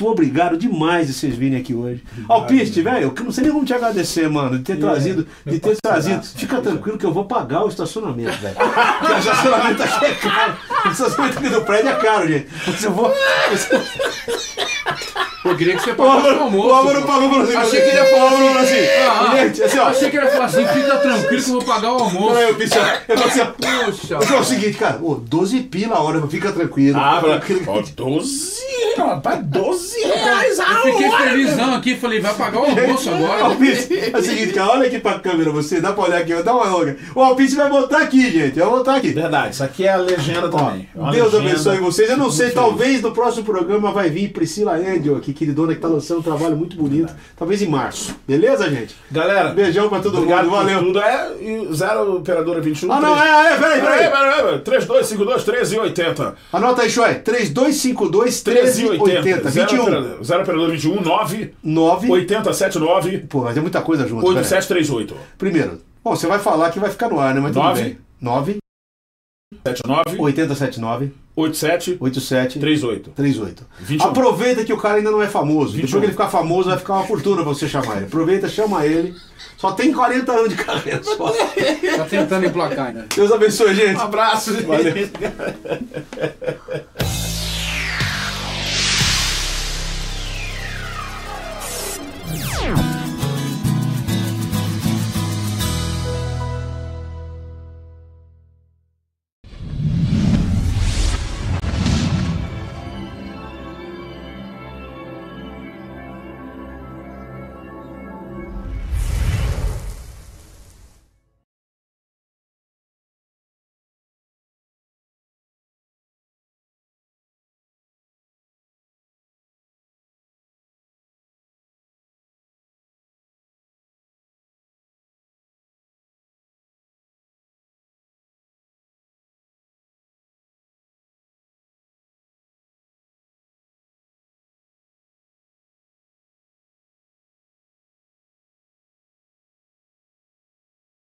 Muito obrigado demais de vocês virem aqui hoje. Alpiste, velho, eu não sei nem como te agradecer, mano, de ter trazido, de ter trazido. Fica tranquilo que eu vou pagar o estacionamento, velho. <laughs> Porque o estacionamento aqui é caro. O estacionamento aqui do prédio é caro, gente. Mas eu vou. <laughs> Eu queria que você O pagasse o almoço. o Álvaro pagou pra você. Achei que ele ia falar O Álvaro falou assim. Ah, <laughs> gente, assim, ó. Achei que ele ia falar assim, fica tranquilo que eu vou pagar o almoço. Alpiste, eu falei assim, ó. Poxa. Eu falei <laughs> o seguinte, cara, ô, 12 pila a hora, fica tranquilo. Ah, tranquilo. ó, 12, rapaz, 12 reais a Eu fiquei hora. felizão aqui, falei, vai pagar o almoço agora. Alpiste, <laughs> é o seguinte, cara, olha aqui pra câmera você, dá pra olhar aqui, dá uma olhada. O Alpiste vai botar aqui, gente, vai botar aqui. Verdade, isso aqui é a legenda também. É uma Deus legenda. abençoe vocês. Eu não sei, talvez no próximo programa vai vir Priscila Angel aqui, queridona, que tá lançando um trabalho muito bonito. Talvez em março. Beleza, gente? Galera, Beijão pra todo obrigado mundo, valeu. tudo. É, e zero operadora 21. Ah, não, é, é, peraí, Peraí, peraí. peraí, peraí. 3252 1380. Anota aí, Xoé. 3252 1380. 1380. 21. 0 0 operadora 21 9 9. 8079 Pô, mas é muita coisa junto. peraí. 8738. Primeiro, bom, você vai falar que vai ficar no ar, né? Mas tudo Nove. bem. 9 79 8079 87 87 38. 38. 21. Aproveita que o cara ainda não é famoso. Depois 21. que ele ficar famoso, vai ficar uma fortuna pra você chamar ele. Aproveita, chama ele. Só tem 40 anos de carreira. Só. <laughs> Tá tentando emplacar ainda. Deus abençoe, gente. Um abraço. Valeu. <laughs>